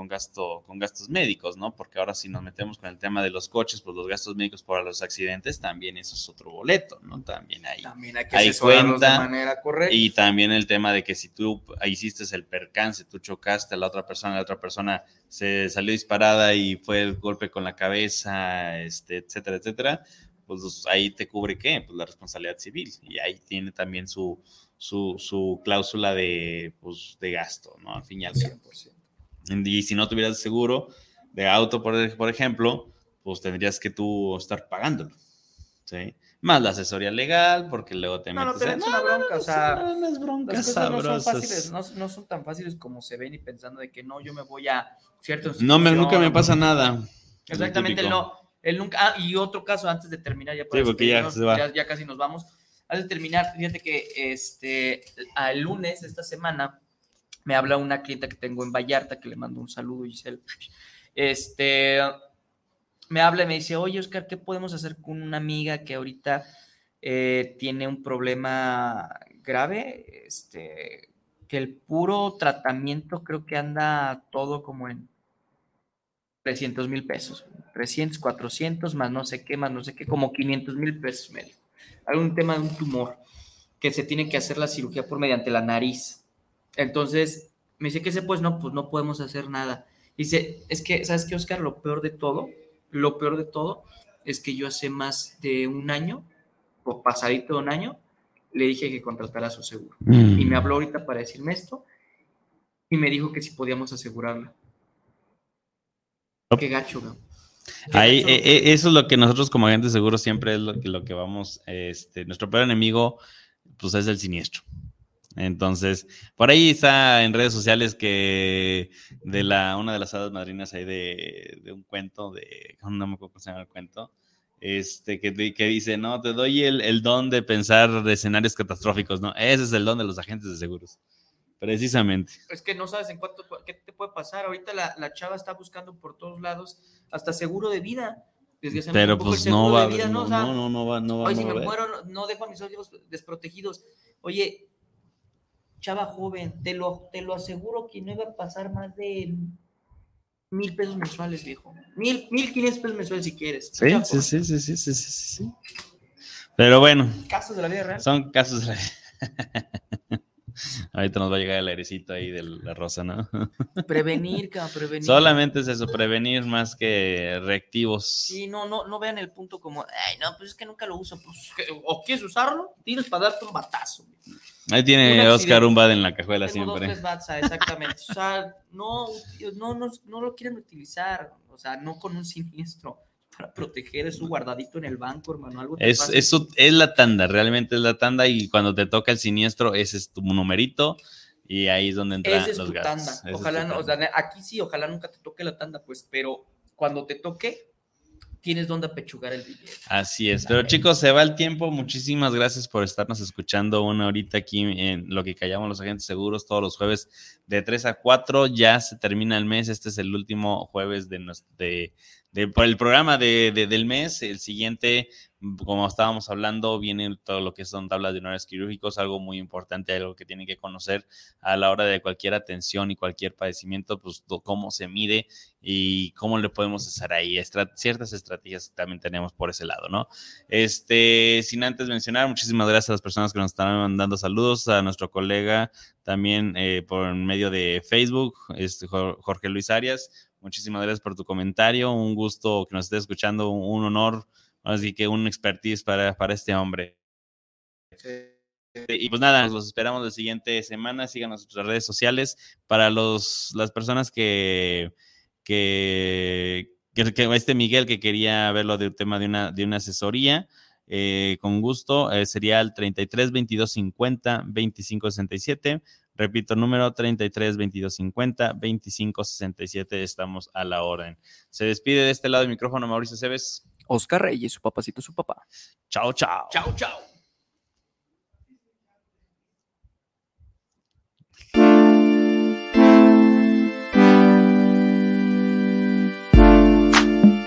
con gasto, con gastos médicos, ¿no? Porque ahora si nos metemos con el tema de los coches, pues los gastos médicos por los accidentes, también eso es otro boleto, ¿no? También ahí. También hay que Hay de cuenta manera correcta. Y también el tema de que si tú hiciste el percance, tú chocaste a la otra persona, la otra persona se salió disparada y fue el golpe con la cabeza, este, etcétera, etcétera, pues ahí te cubre qué? Pues la responsabilidad civil. Y ahí tiene también su, su, su cláusula de, pues, de gasto, ¿no? Al fin y al cabo. 100%. Y si no tuvieras seguro de auto, por, por ejemplo, pues tendrías que tú estar pagándolo. ¿sí? Más la asesoría legal, porque luego te No, no, metes pero en- es una bronca, o sea, no, no es broncas Las cosas no son sabrosas. fáciles, no, no son tan fáciles como se ven y pensando de que no, yo me voy a cierta No, me, nunca me pasa nada. Exactamente, no. Él nunca. Ah, y otro caso antes de terminar, ya para Sí, porque ya despedirnos, se va. ya, ya casi nos vamos. Antes de terminar, fíjate que este, al lunes de esta semana me habla una clienta que tengo en Vallarta, que le mando un saludo, Giselle. Este, me habla y me dice, oye, Oscar, ¿qué podemos hacer con una amiga que ahorita eh, tiene un problema grave? Este, que el puro tratamiento creo que anda todo como en 300 mil pesos, 300, 400, más no sé qué, más no sé qué, como 500 mil pesos medio. Algún tema de un tumor que se tiene que hacer la cirugía por mediante la nariz. Entonces, me dice que se pues no, pues no podemos hacer nada. Dice, es que, ¿sabes qué, Oscar? Lo peor de todo, lo peor de todo es que yo hace más de un año, o pasadito de un año, le dije que contratara su seguro. Y me habló ahorita para decirme esto y me dijo que si podíamos asegurarla. Qué gacho. Qué Ahí, gacho. eh, eh, eso es lo que nosotros como agentes seguros siempre es lo que, lo que vamos, este, nuestro peor enemigo, pues es el siniestro. Entonces, por ahí está en redes sociales que de la, una de las hadas madrinas ahí de, de un cuento, de, no me acuerdo cómo se llama el cuento, este, que, que dice, no, te doy el, el don de pensar de escenarios catastróficos, ¿no? Ese es el don de los agentes de seguros. Precisamente. Es que no sabes en cuánto, qué te puede pasar. Ahorita la, la chava está buscando por todos lados hasta seguro de vida. Pero pues no va, vida, no, O sea, no, no, no va, no va, no si me muero, no, no dejo a mis hijos desprotegidos. Oye, chava joven, te lo, te lo aseguro que no iba a pasar más de mil pesos mensuales, viejo. Mil, mil quinientos pesos mensuales si quieres. Sí, sí, sí, sí, sí, sí, sí, sí. Pero bueno, Casos de la vida real. son casos. de la- Ahorita nos va a llegar el airecito ahí de la rosa, ¿no? Prevenir, cabrón, prevenir. Solamente es eso, prevenir más que reactivos. Sí, no, no, no vean el punto como, ay, no, pues es que nunca lo uso. Pues. ¿o quieres usarlo? Tienes para darte un batazo. Ahí tiene. Oscar un bad en la cajuela Tengo dos, siempre. tres bats, ah, exactamente. O sea, no, no, no, no lo quieren utilizar, o sea, no con un siniestro para proteger es su guardadito en el banco, hermano. Algo Es, eso es la tanda, realmente es la tanda y cuando te toca el siniestro, ese es tu numerito y ahí es donde entran es los tu tanda. Es Ojalá, tu no, o sea, aquí sí, ojalá nunca te toque la tanda, pues, pero cuando te toque, tienes donde apechugar el billete. Así es. Pero chicos, se va el tiempo. Muchísimas gracias por estarnos escuchando una horita aquí en lo que callamos los agentes seguros todos los jueves de 3 a 4. Ya se termina el mes. Este es el último jueves de, de, de- por el programa de- de- del mes. El siguiente, como estábamos hablando, viene todo lo que son tablas de honores quirúrgicos, algo muy importante, algo que tienen que conocer a la hora de cualquier atención y cualquier padecimiento, pues cómo se mide y cómo le podemos hacer ahí. Ciertas estrategias también tenemos por ese lado, ¿no? Este, sin antes mencionar, muchísimas gracias a las personas que nos están mandando saludos, a nuestro colega también eh, por medio de Facebook, este, Jor- Jorge Luis Arias. Muchísimas gracias por tu comentario, un gusto que nos esté escuchando, un, honor, así que un expertise para, para este hombre. Y pues nada, los esperamos la siguiente semana. Síganos en nuestras redes sociales. Para los, las personas que, que, que, que este Miguel que quería verlo de un tema de una, de una asesoría. eh, con gusto, eh, sería el 33 22 50 25 67. Repito, número 33 22 50 25 67. Estamos a la orden. Se despide de este lado del micrófono Mauricio Cebes. Oscar Reyes, su papacito, su papá. Chao, chao. Chao, chao.